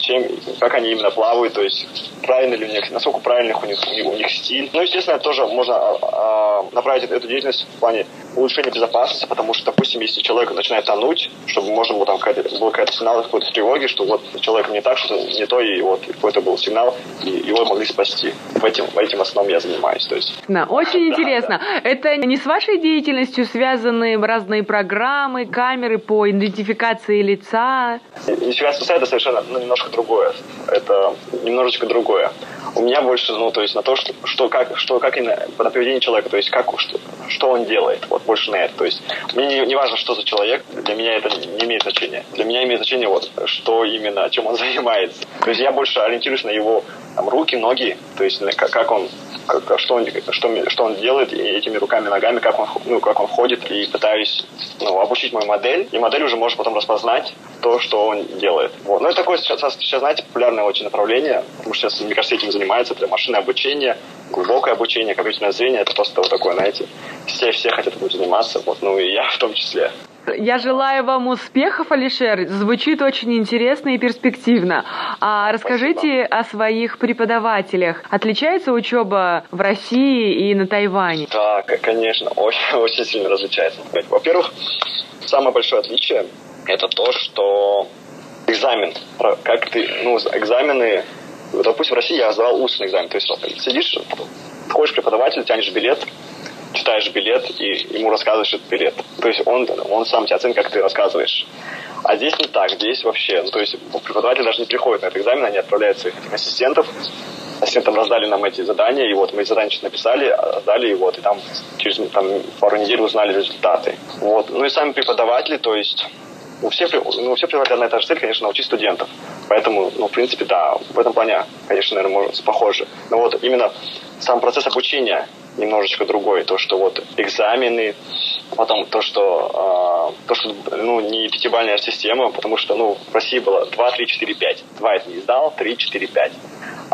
чем, как они именно плавают, то есть правильно ли у них, насколько правильный у них, у них стиль. Ну, естественно, тоже можно а, направить эту деятельность в плане улучшения безопасности, потому что, допустим, если человек начинает тонуть, чтобы можно было там какая-то, был какой-то сигнал какой-то тревоги, что вот человек не так, что не то, и вот какой-то был сигнал, и его могли спасти. В этим, в этим основном я занимаюсь. То есть. Да, очень да, интересно. Да. Это не с вашей деятельностью связаны разные программы, камеры по идентификации лица? Идентификация это совершенно ну, немножко другое. Это немножечко другое. У меня больше, ну, то есть на то, что, что как, что, как именно на поведение человека, то есть как, что, что он делает, вот больше на это. То есть мне не, не важно, что за человек, для меня это не имеет значения. Для меня имеет значение вот, что именно, чем он занимается. То есть я больше ориентируюсь на его там, руки, ноги, то есть как, как он что, он, что, что он делает этими руками, ногами, как он, ну, как он ходит, и пытаюсь ну, обучить мою модель, и модель уже может потом распознать то, что он делает. Вот. Ну, это такое сейчас, сейчас, знаете, популярное очень направление, потому что сейчас, мне кажется, этим занимается, это машинное обучение, глубокое обучение, компьютерное зрение, это просто вот такое, знаете, все, все хотят этим заниматься, вот, ну и я в том числе. Я желаю вам успехов, Алишер. Звучит очень интересно и перспективно. А расскажите Спасибо. о своих преподавателях. Отличается учеба в России и на Тайване? Да, конечно, очень, очень сильно различается. Во-первых, самое большое отличие – это то, что экзамен, как ты, ну, экзамены, допустим, в России я сдавал устный экзамен, то есть сидишь, ходишь к преподавателю, тянешь билет, читаешь билет и ему рассказываешь этот билет. То есть он, он сам тебе оценит, как ты рассказываешь. А здесь не так, здесь вообще, ну, то есть преподаватель даже не приходит на этот экзамен, они отправляют своих ассистентов, ассистентам раздали нам эти задания, и вот мы эти задания написали, сдали, и вот, и там через там, пару недель узнали результаты. Вот. Ну и сами преподаватели, то есть у всех, ну, все преподаватели одна и та же цель, конечно, научить студентов. Поэтому, ну, в принципе, да, в этом плане, конечно, наверное, может, похоже. Но вот именно сам процесс обучения немножечко другой. То, что вот экзамены, потом то, что, э, то, что ну, не пятибальная система, потому что ну, в России было 2, 3, 4, 5. 2 это не сдал, 3, 4, 5.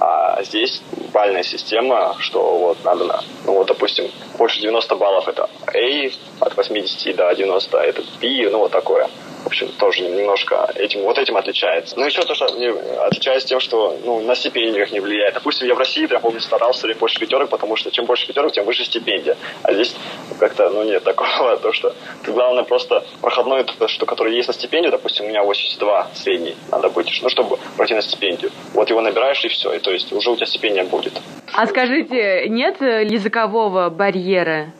А здесь бальная система, что вот надо, ну вот, допустим, больше 90 баллов это A, от 80 до 90 это B, ну вот такое. В общем, тоже немножко этим, вот этим отличается. Ну, еще то, что не, отличается тем, что ну, на стипендиях не влияет. Допустим, я в России, я помню, старался или больше пятерок, потому что чем больше пятерок, тем выше стипендия. А здесь как-то, ну, нет такого, то, что ты, главное, просто проходной, то, что, который есть на стипендию, допустим, у меня 82 средний надо быть, ну, чтобы пройти на стипендию. Вот его набираешь, и все, и то есть уже у тебя стипендия будет. А скажите, нет языкового барьера?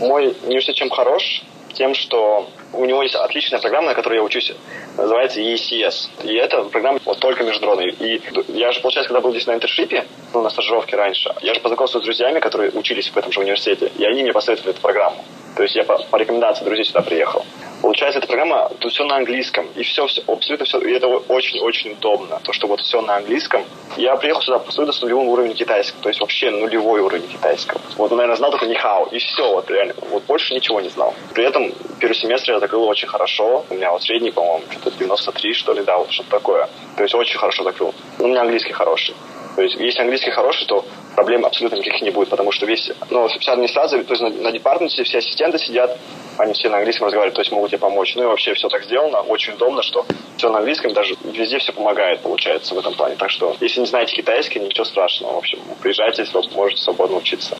Мой университет чем хорош? Тем, что у него есть отличная программа, на которой я учусь, называется ECS. И это программа вот только международная. И я же, получается, когда был здесь на интершипе, ну, на стажировке раньше, я же познакомился с друзьями, которые учились в этом же университете, и они мне посоветовали эту программу. То есть я по, по рекомендации друзей сюда приехал. Получается, эта программа, тут все на английском, и все, все абсолютно все, и это очень-очень удобно, то, что вот все на английском. Я приехал сюда абсолютно с нулевым уровнем китайского, то есть вообще нулевой уровень китайского. Вот, наверное, знал только нихао, и все, вот реально, вот больше ничего не знал. При этом первый семестр я закрыл очень хорошо, у меня вот средний, по-моему, что-то 93, что ли, да, вот что-то такое. То есть очень хорошо закрыл. У меня английский хороший. То есть, если английский хороший, то проблем абсолютно никаких не будет, потому что весь, ну, вся администрация, то есть на, на департаменте все ассистенты сидят, они все на английском разговаривают, то есть могут тебе помочь. Ну и вообще все так сделано, очень удобно, что все на английском, даже везде все помогает, получается, в этом плане. Так что, если не знаете китайский, ничего страшного. В общем, приезжайте, можете свободно учиться.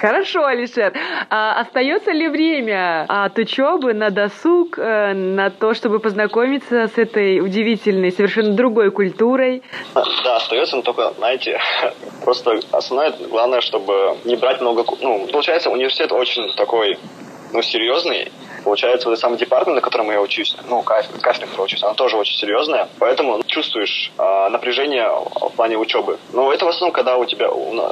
Хорошо, Алишер. А остается ли время от учебы на досуг, э, на то, чтобы познакомиться с этой удивительной, совершенно другой культурой? Да, остается, но только, знаете, просто основное, главное, чтобы не брать много... Ну, получается, университет очень такой, ну, серьезный, Получается, вот сам департамент, на котором я учусь, ну, кафедра, кафедра, на учусь, она тоже очень серьезная, поэтому чувствуешь э, напряжение в плане учебы. Но это в основном, когда у тебя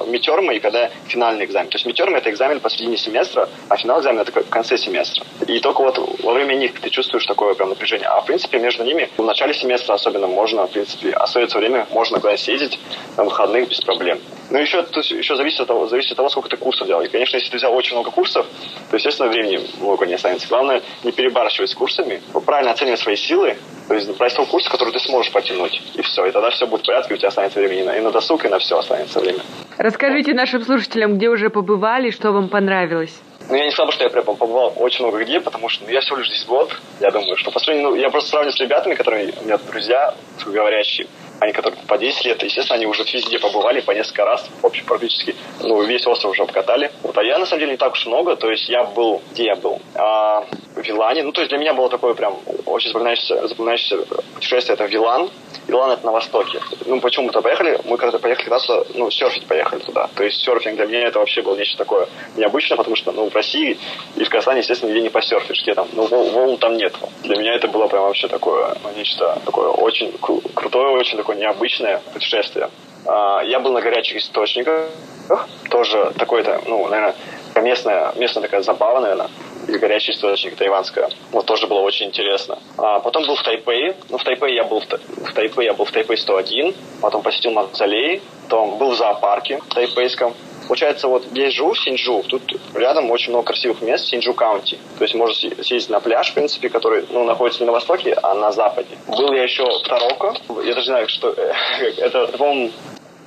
митермы и когда финальный экзамен. То есть митермы – это экзамен посредине семестра, а финал экзамена – это в конце семестра. И только вот во время них ты чувствуешь такое прям напряжение. А в принципе между ними в начале семестра особенно можно, в принципе, остается время, можно куда съездить на выходных без проблем. Ну, еще, то есть, еще зависит от того, зависит от того, сколько ты курсов делал. И, конечно, если ты взял очень много курсов, то, естественно, времени много не останется. Главное, не перебарщивать с курсами, правильно оценивать свои силы, то есть брать тот курс, который ты сможешь потянуть. И все. И тогда все будет в порядке, у тебя останется времени и на, и на досуг, и на все останется время. Расскажите нашим слушателям, где уже побывали, что вам понравилось. Ну, я не сказал, что я прям побывал очень много где, потому что ну, я всего лишь здесь год. Я думаю, что по сравнению, ну, я просто сравниваю с ребятами, которые у меня друзья, говорящие, они, которые по 10 лет, естественно, они уже везде побывали по несколько раз, в общем, практически, ну, весь остров уже обкатали. Вот, а я, на самом деле, не так уж много, то есть я был, где я был? А, в Вилане, ну, то есть для меня было такое прям очень запоминающееся, запоминающееся путешествие, это Вилан, Вилан это на востоке. Ну, почему мы туда поехали? Мы когда-то поехали когда-то, ну, серфить поехали туда. То есть серфинг для меня это вообще было нечто такое необычное, потому что, ну, в России и в Казахстане, естественно, нигде не посерфишь, где там, ну, волн там нет. Для меня это было прям вообще такое, ну, нечто такое очень кру- крутое, очень такое необычное путешествие. А, я был на горячих источниках, тоже такое-то, ну, наверное, местная, местная такая забава, наверное горячий источник тайванская. Вот тоже было очень интересно. А потом был в Тайпэй. Ну, в Тайпэй я был в, в я был в Тайпэй 101. Потом посетил мавзолей. Потом был в зоопарке тайпейском. Получается, вот здесь живу, в Синджу, тут рядом очень много красивых мест, Синджу County. То есть можно съездить на пляж, в принципе, который ну, находится не на востоке, а на западе. Был я еще в Тароко. Я даже не знаю, что это, по-моему,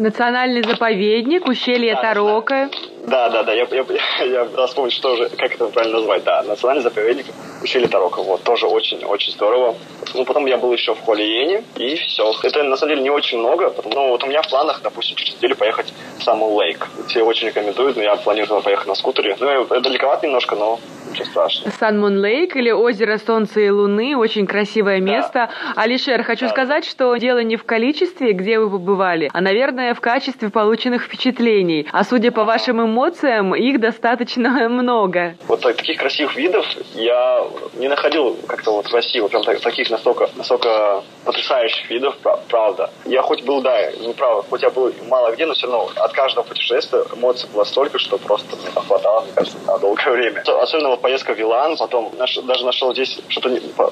Национальный заповедник, ущелье да, Тарока. Да, да, да, я, я, я, я вспомнил, что же, как это правильно назвать, да, национальный заповедник ущелье Тарока, вот, тоже очень-очень здорово. Ну, потом я был еще в Холиене, и все. Это, на самом деле, не очень много, потому ну, вот у меня в планах, допустим, через неделю поехать в Саму Лейк. Все очень рекомендуют, но я планирую поехать на скутере. Ну, это далековато немножко, но ничего страшного. Сан Мун Лейк или озеро Солнца и Луны, очень красивое место. Да. Алишер, хочу да. сказать, что дело не в количестве, где вы побывали, а, наверное, в качестве полученных впечатлений. А судя по вашим эмоциям, их достаточно много. Вот таких красивых видов я не находил как-то вот в России вот прям таких настолько, настолько потрясающих видов, правда. Я хоть был, да, ну правда, хоть я был мало где, но все равно от каждого путешествия эмоций было столько, что просто мне хватало, мне кажется, на долгое время. Особенно вот поездка в Вилан, потом наш, даже нашел здесь что-то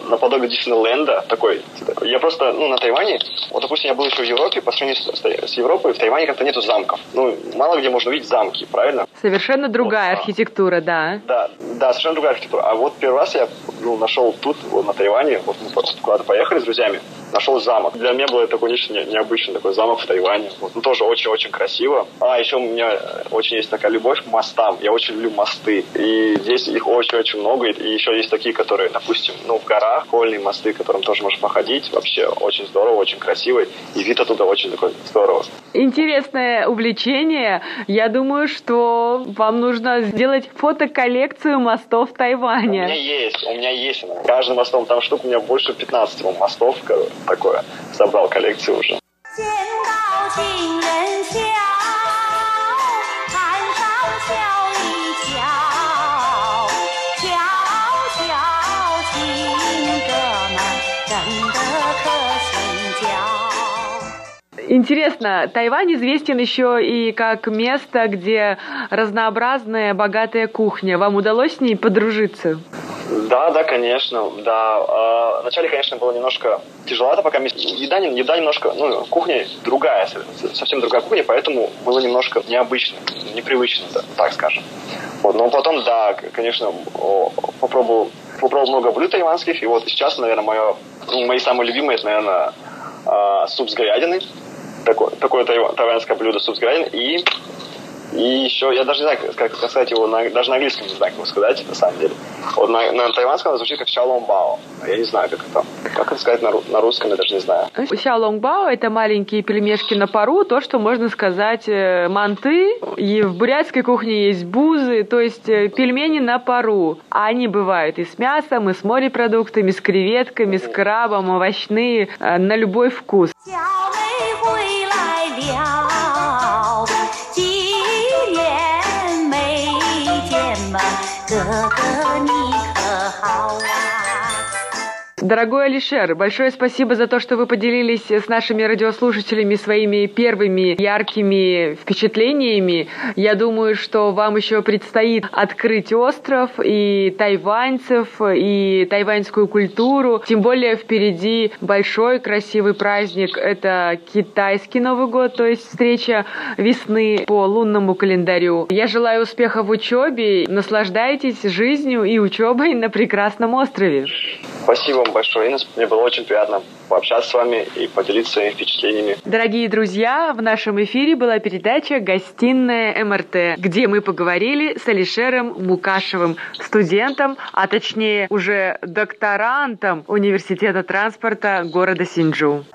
наподобие Диснейленда такой. Я просто, ну, на Тайване, вот, допустим, я был еще в Европе, по сравнению с, с Европой, в Тайване как-то нету замков. Ну, мало где можно увидеть замки, правильно? Совершенно другая вот, архитектура, да. Да, да, совершенно другая архитектура. А вот первый раз я ну, нашел тут, вот на Тайване, вот мы куда-то поехали с друзьями, нашел замок. Для меня было такое нечто необычное, такой замок в Тайване. Вот, ну, тоже очень-очень красиво. А еще у меня очень есть такая любовь к мостам. Я очень люблю мосты. И здесь их очень-очень много. И еще есть такие, которые, допустим, ну, в горах, кольные мосты, которым тоже можно походить. Вообще очень здорово, очень красиво. И вид оттуда очень такой здорово. Интересное увлечение. Я думаю, что вам нужно сделать фотоколлекцию мостов Тайваня. У меня есть, у меня есть. Каждым мостом там штук у меня больше 15 мостов такое. Собрал коллекцию уже. Интересно, Тайвань известен еще и как место, где разнообразная, богатая кухня. Вам удалось с ней подружиться? Да, да, конечно, да. А, вначале, конечно, было немножко тяжеловато, пока еда, еда немножко, ну, кухня другая, совсем другая кухня, поэтому было немножко необычно, непривычно, так скажем. Вот, но потом, да, конечно, попробовал, попробовал много блюд тайванских, и вот сейчас, наверное, мое, ну, мои самые любимые, это, наверное, а, суп с говядиной, такое, такое тайваньское блюдо суп с говядиной, и и еще, я даже не знаю, как, сказать его, на, даже на английском не знаю, как его сказать, на самом деле. Вот на, на тайванском звучит как шаломбао. Я не знаю, как это, как это сказать на, на русском, я даже не знаю. Шаломбао – это маленькие пельмешки на пару, то, что можно сказать э, манты. И в бурятской кухне есть бузы, то есть э, пельмени на пару. А они бывают и с мясом, и с морепродуктами, с креветками, с крабом, овощные, э, на любой вкус. 回来了几年没见哥哥你 Алишер, большое спасибо за то, что вы поделились с нашими радиослушателями своими первыми яркими впечатлениями. Я думаю, что вам еще предстоит открыть остров и тайваньцев, и тайваньскую культуру. Тем более впереди большой красивый праздник. Это китайский Новый год, то есть встреча весны по лунному календарю. Я желаю успеха в учебе. Наслаждайтесь жизнью и учебой на прекрасном острове. Спасибо вам большое, Инес. Мне было очень приятно пообщаться с вами и поделиться своими впечатлениями. Дорогие друзья, в нашем эфире была передача «Гостиная МРТ», где мы поговорили с Алишером Мукашевым, студентом, а точнее уже докторантом Университета транспорта города Синджу.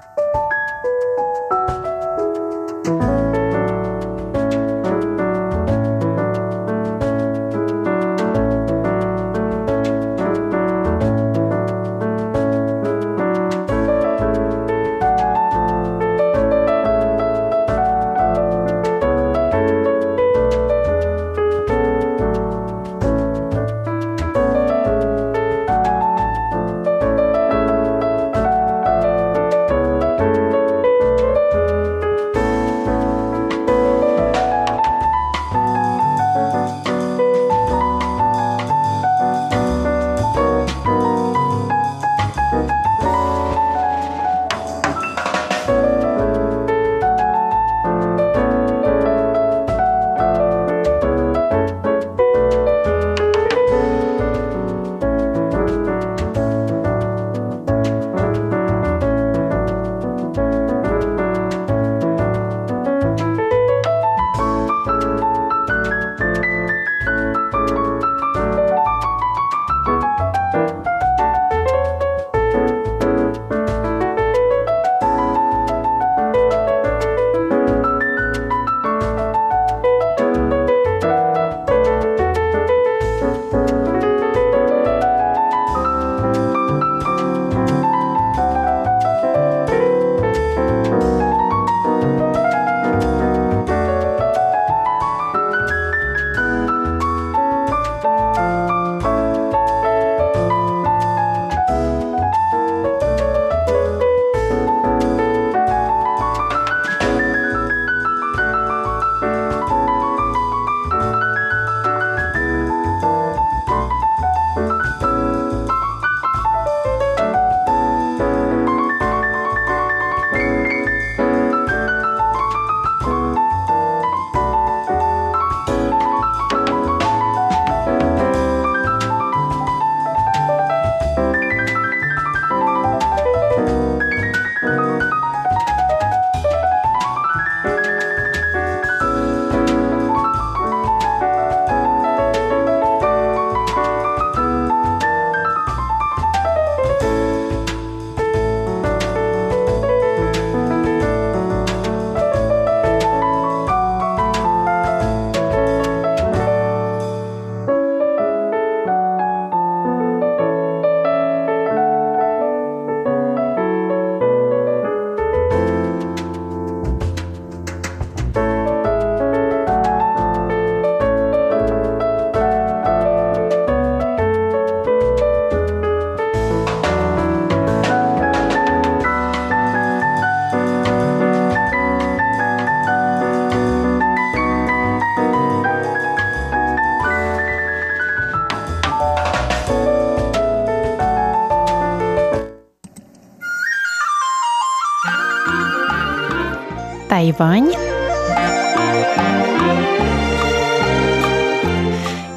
Тайвань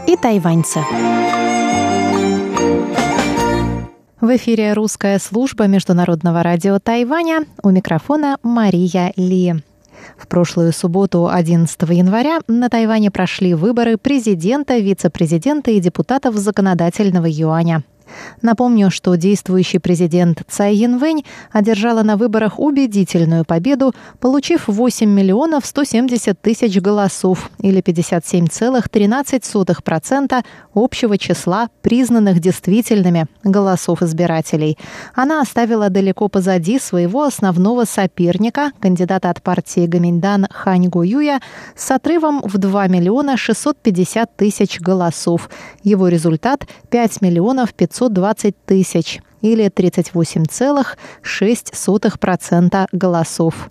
и тайваньцы. В эфире русская служба международного радио Тайваня. У микрофона Мария Ли. В прошлую субботу, 11 января, на Тайване прошли выборы президента, вице-президента и депутатов законодательного юаня. Напомню, что действующий президент Цай Янвэнь одержала на выборах убедительную победу, получив 8 миллионов 170 тысяч голосов или 57,13% общего числа признанных действительными голосов избирателей. Она оставила далеко позади своего основного соперника, кандидата от партии Гаминьдан Хань Гуюя, с отрывом в 2 миллиона 650 тысяч голосов. Его результат – 5 миллионов 500 520 тысяч или 38,6% голосов.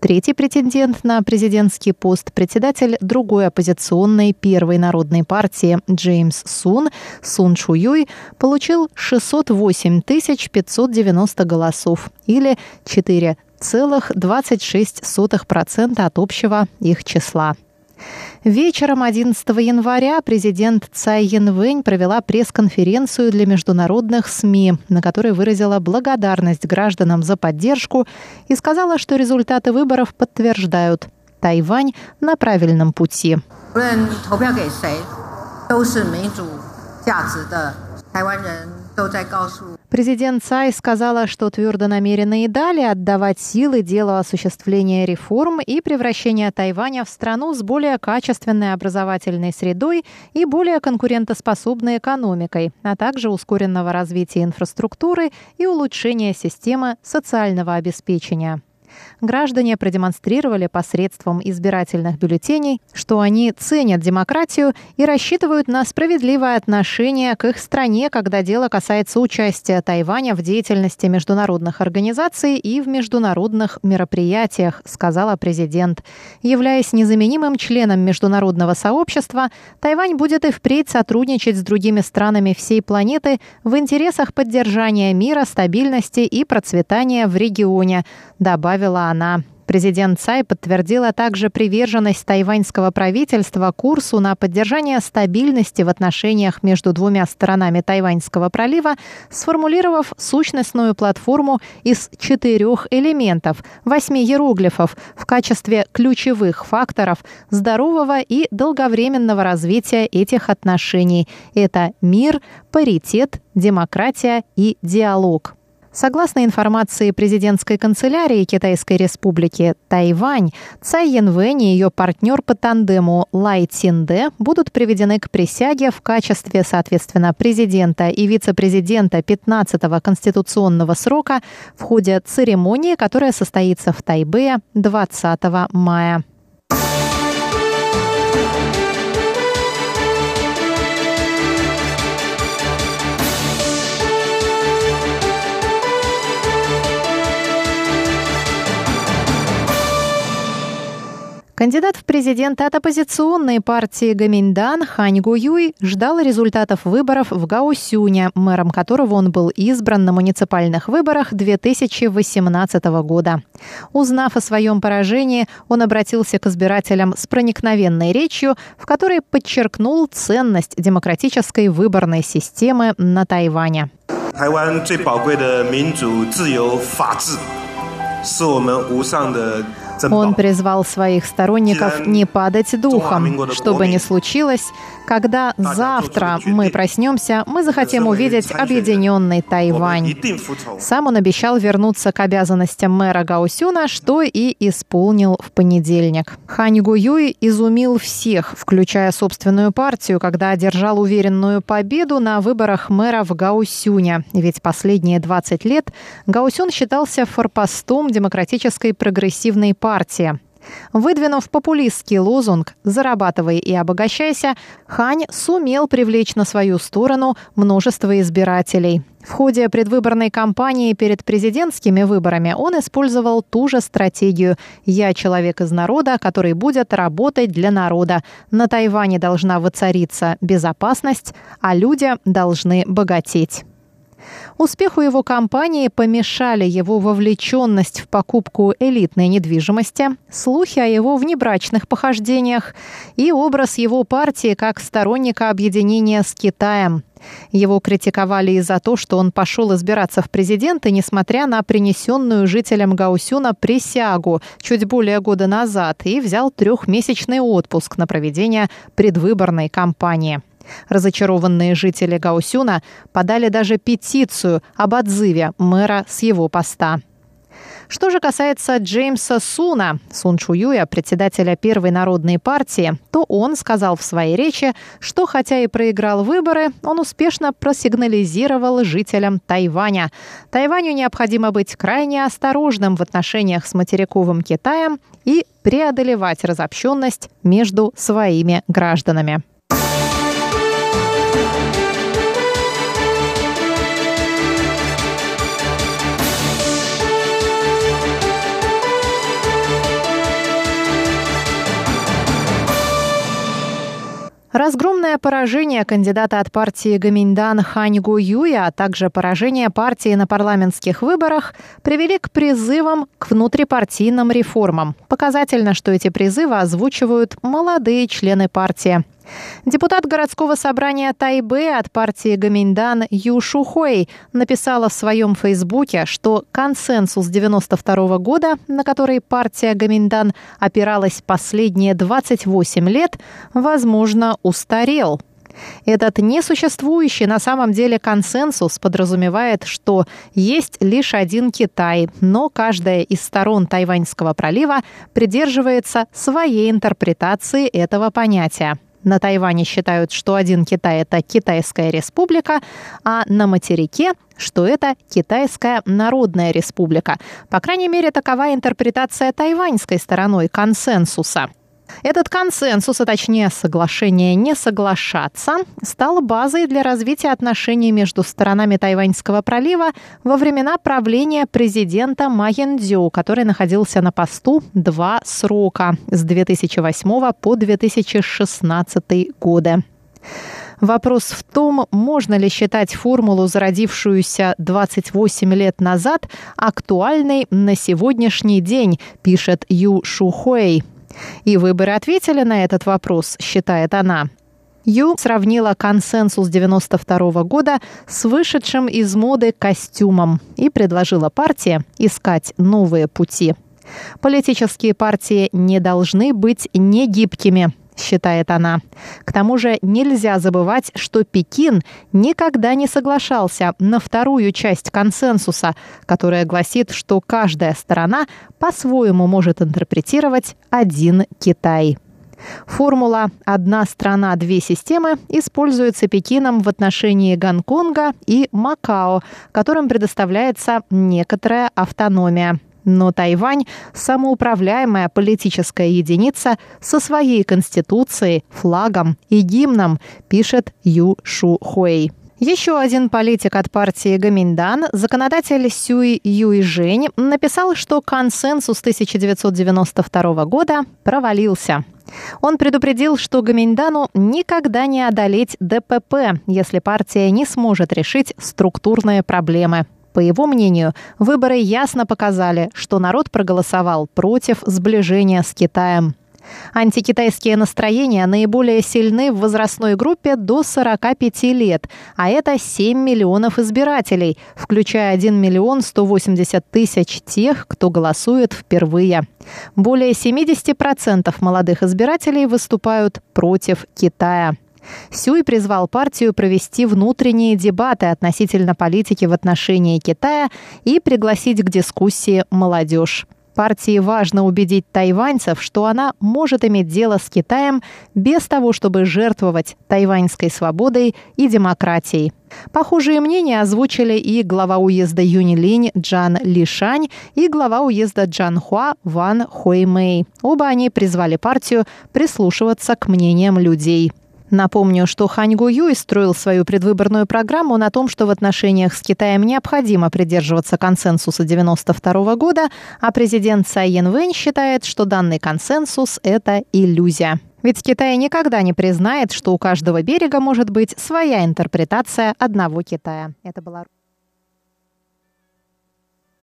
Третий претендент на президентский пост – председатель другой оппозиционной первой народной партии Джеймс Сун, Сун Чуюй, получил 608 590 голосов или 4,26% от общего их числа. Вечером 11 января президент Цай Янвэнь провела пресс-конференцию для международных СМИ, на которой выразила благодарность гражданам за поддержку и сказала, что результаты выборов подтверждают – Тайвань на правильном пути. Президент Цай сказала, что твердо намерена и далее отдавать силы делу осуществления реформ и превращения Тайваня в страну с более качественной образовательной средой и более конкурентоспособной экономикой, а также ускоренного развития инфраструктуры и улучшения системы социального обеспечения. Граждане продемонстрировали посредством избирательных бюллетеней, что они ценят демократию и рассчитывают на справедливое отношение к их стране, когда дело касается участия Тайваня в деятельности международных организаций и в международных мероприятиях, сказала президент. Являясь незаменимым членом международного сообщества, Тайвань будет и впредь сотрудничать с другими странами всей планеты в интересах поддержания мира, стабильности и процветания в регионе, добавила она. Президент Цай подтвердила также приверженность тайваньского правительства курсу на поддержание стабильности в отношениях между двумя сторонами Тайваньского пролива, сформулировав сущностную платформу из четырех элементов, восьми иероглифов в качестве ключевых факторов здорового и долговременного развития этих отношений. Это мир, паритет, демократия и диалог. Согласно информации президентской канцелярии Китайской республики Тайвань, Цай Янвэнь и ее партнер по тандему Лай Цинде будут приведены к присяге в качестве, соответственно, президента и вице-президента 15-го конституционного срока в ходе церемонии, которая состоится в Тайбе 20 мая. Кандидат в президенты от оппозиционной партии Гаминьдан Хань Гуюй ждал результатов выборов в Гаусюне, мэром которого он был избран на муниципальных выборах 2018 года. Узнав о своем поражении, он обратился к избирателям с проникновенной речью, в которой подчеркнул ценность демократической выборной системы на Тайване. Тайвань он призвал своих сторонников не падать духом, чтобы не случилось, когда завтра мы проснемся, мы захотим увидеть объединенный Тайвань. Сам он обещал вернуться к обязанностям мэра Гаусюна, что и исполнил в понедельник. Хань Гуюй изумил всех, включая собственную партию, когда одержал уверенную победу на выборах мэра в Гаусюне. Ведь последние 20 лет Гаусюн считался форпостом демократической прогрессивной партии Выдвинув популистский лозунг «Зарабатывай и обогащайся», Хань сумел привлечь на свою сторону множество избирателей. В ходе предвыборной кампании перед президентскими выборами он использовал ту же стратегию «Я человек из народа, который будет работать для народа. На Тайване должна воцариться безопасность, а люди должны богатеть». Успеху его кампании помешали его вовлеченность в покупку элитной недвижимости, слухи о его внебрачных похождениях и образ его партии как сторонника объединения с Китаем. Его критиковали и за то, что он пошел избираться в президенты, несмотря на принесенную жителям Гаусюна присягу чуть более года назад, и взял трехмесячный отпуск на проведение предвыборной кампании. Разочарованные жители Гаусюна подали даже петицию об отзыве мэра с его поста. Что же касается Джеймса Суна, Сун Чуюя, председателя Первой народной партии, то он сказал в своей речи, что хотя и проиграл выборы, он успешно просигнализировал жителям Тайваня. Тайваню необходимо быть крайне осторожным в отношениях с материковым Китаем и преодолевать разобщенность между своими гражданами. Разгромное поражение кандидата от партии Гаминдан Ханьгу Юя, а также поражение партии на парламентских выборах привели к призывам к внутрипартийным реформам. Показательно, что эти призывы озвучивают молодые члены партии. Депутат городского собрания Тайбе от партии Гаминдан Ю Шухой написала в своем фейсбуке, что консенсус 92 года, на который партия Гаминдан опиралась последние 28 лет, возможно, устарел. Этот несуществующий на самом деле консенсус подразумевает, что есть лишь один Китай, но каждая из сторон Тайваньского пролива придерживается своей интерпретации этого понятия. На Тайване считают, что один Китай – это Китайская республика, а на материке что это Китайская Народная Республика. По крайней мере, такова интерпретация тайваньской стороной консенсуса. Этот консенсус, а точнее соглашение не соглашаться, стал базой для развития отношений между сторонами Тайваньского пролива во времена правления президента Ма Яндзю, который находился на посту два срока с 2008 по 2016 годы. Вопрос в том, можно ли считать формулу, зародившуюся 28 лет назад, актуальной на сегодняшний день, пишет Ю Шухуэй. И выборы ответили на этот вопрос, считает она. Ю сравнила консенсус 92 года с вышедшим из моды костюмом и предложила партии искать новые пути. Политические партии не должны быть негибкими, считает она. К тому же нельзя забывать, что Пекин никогда не соглашался на вторую часть консенсуса, которая гласит, что каждая сторона по-своему может интерпретировать один Китай. Формула «одна страна, две системы» используется Пекином в отношении Гонконга и Макао, которым предоставляется некоторая автономия. Но Тайвань – самоуправляемая политическая единица со своей конституцией, флагом и гимном, пишет Ю Шу Хуэй. Еще один политик от партии Гаминдан, законодатель Сюй Юй Жень, написал, что консенсус 1992 года провалился. Он предупредил, что Гаминдану никогда не одолеть ДПП, если партия не сможет решить структурные проблемы. По его мнению, выборы ясно показали, что народ проголосовал против сближения с Китаем. Антикитайские настроения наиболее сильны в возрастной группе до 45 лет, а это 7 миллионов избирателей, включая 1 миллион 180 тысяч тех, кто голосует впервые. Более 70% молодых избирателей выступают против Китая. Сюй призвал партию провести внутренние дебаты относительно политики в отношении Китая и пригласить к дискуссии молодежь. Партии важно убедить тайваньцев, что она может иметь дело с Китаем без того, чтобы жертвовать тайваньской свободой и демократией. Похожие мнения озвучили и глава уезда Юнилинь Джан Лишань и глава уезда Джанхуа Ван Хуэймэй. Оба они призвали партию прислушиваться к мнениям людей. Напомню, что Хань Гу Юй строил свою предвыборную программу на том, что в отношениях с Китаем необходимо придерживаться консенсуса 92 года, а президент Цай Янвэнь считает, что данный консенсус – это иллюзия. Ведь Китай никогда не признает, что у каждого берега может быть своя интерпретация одного Китая. Это была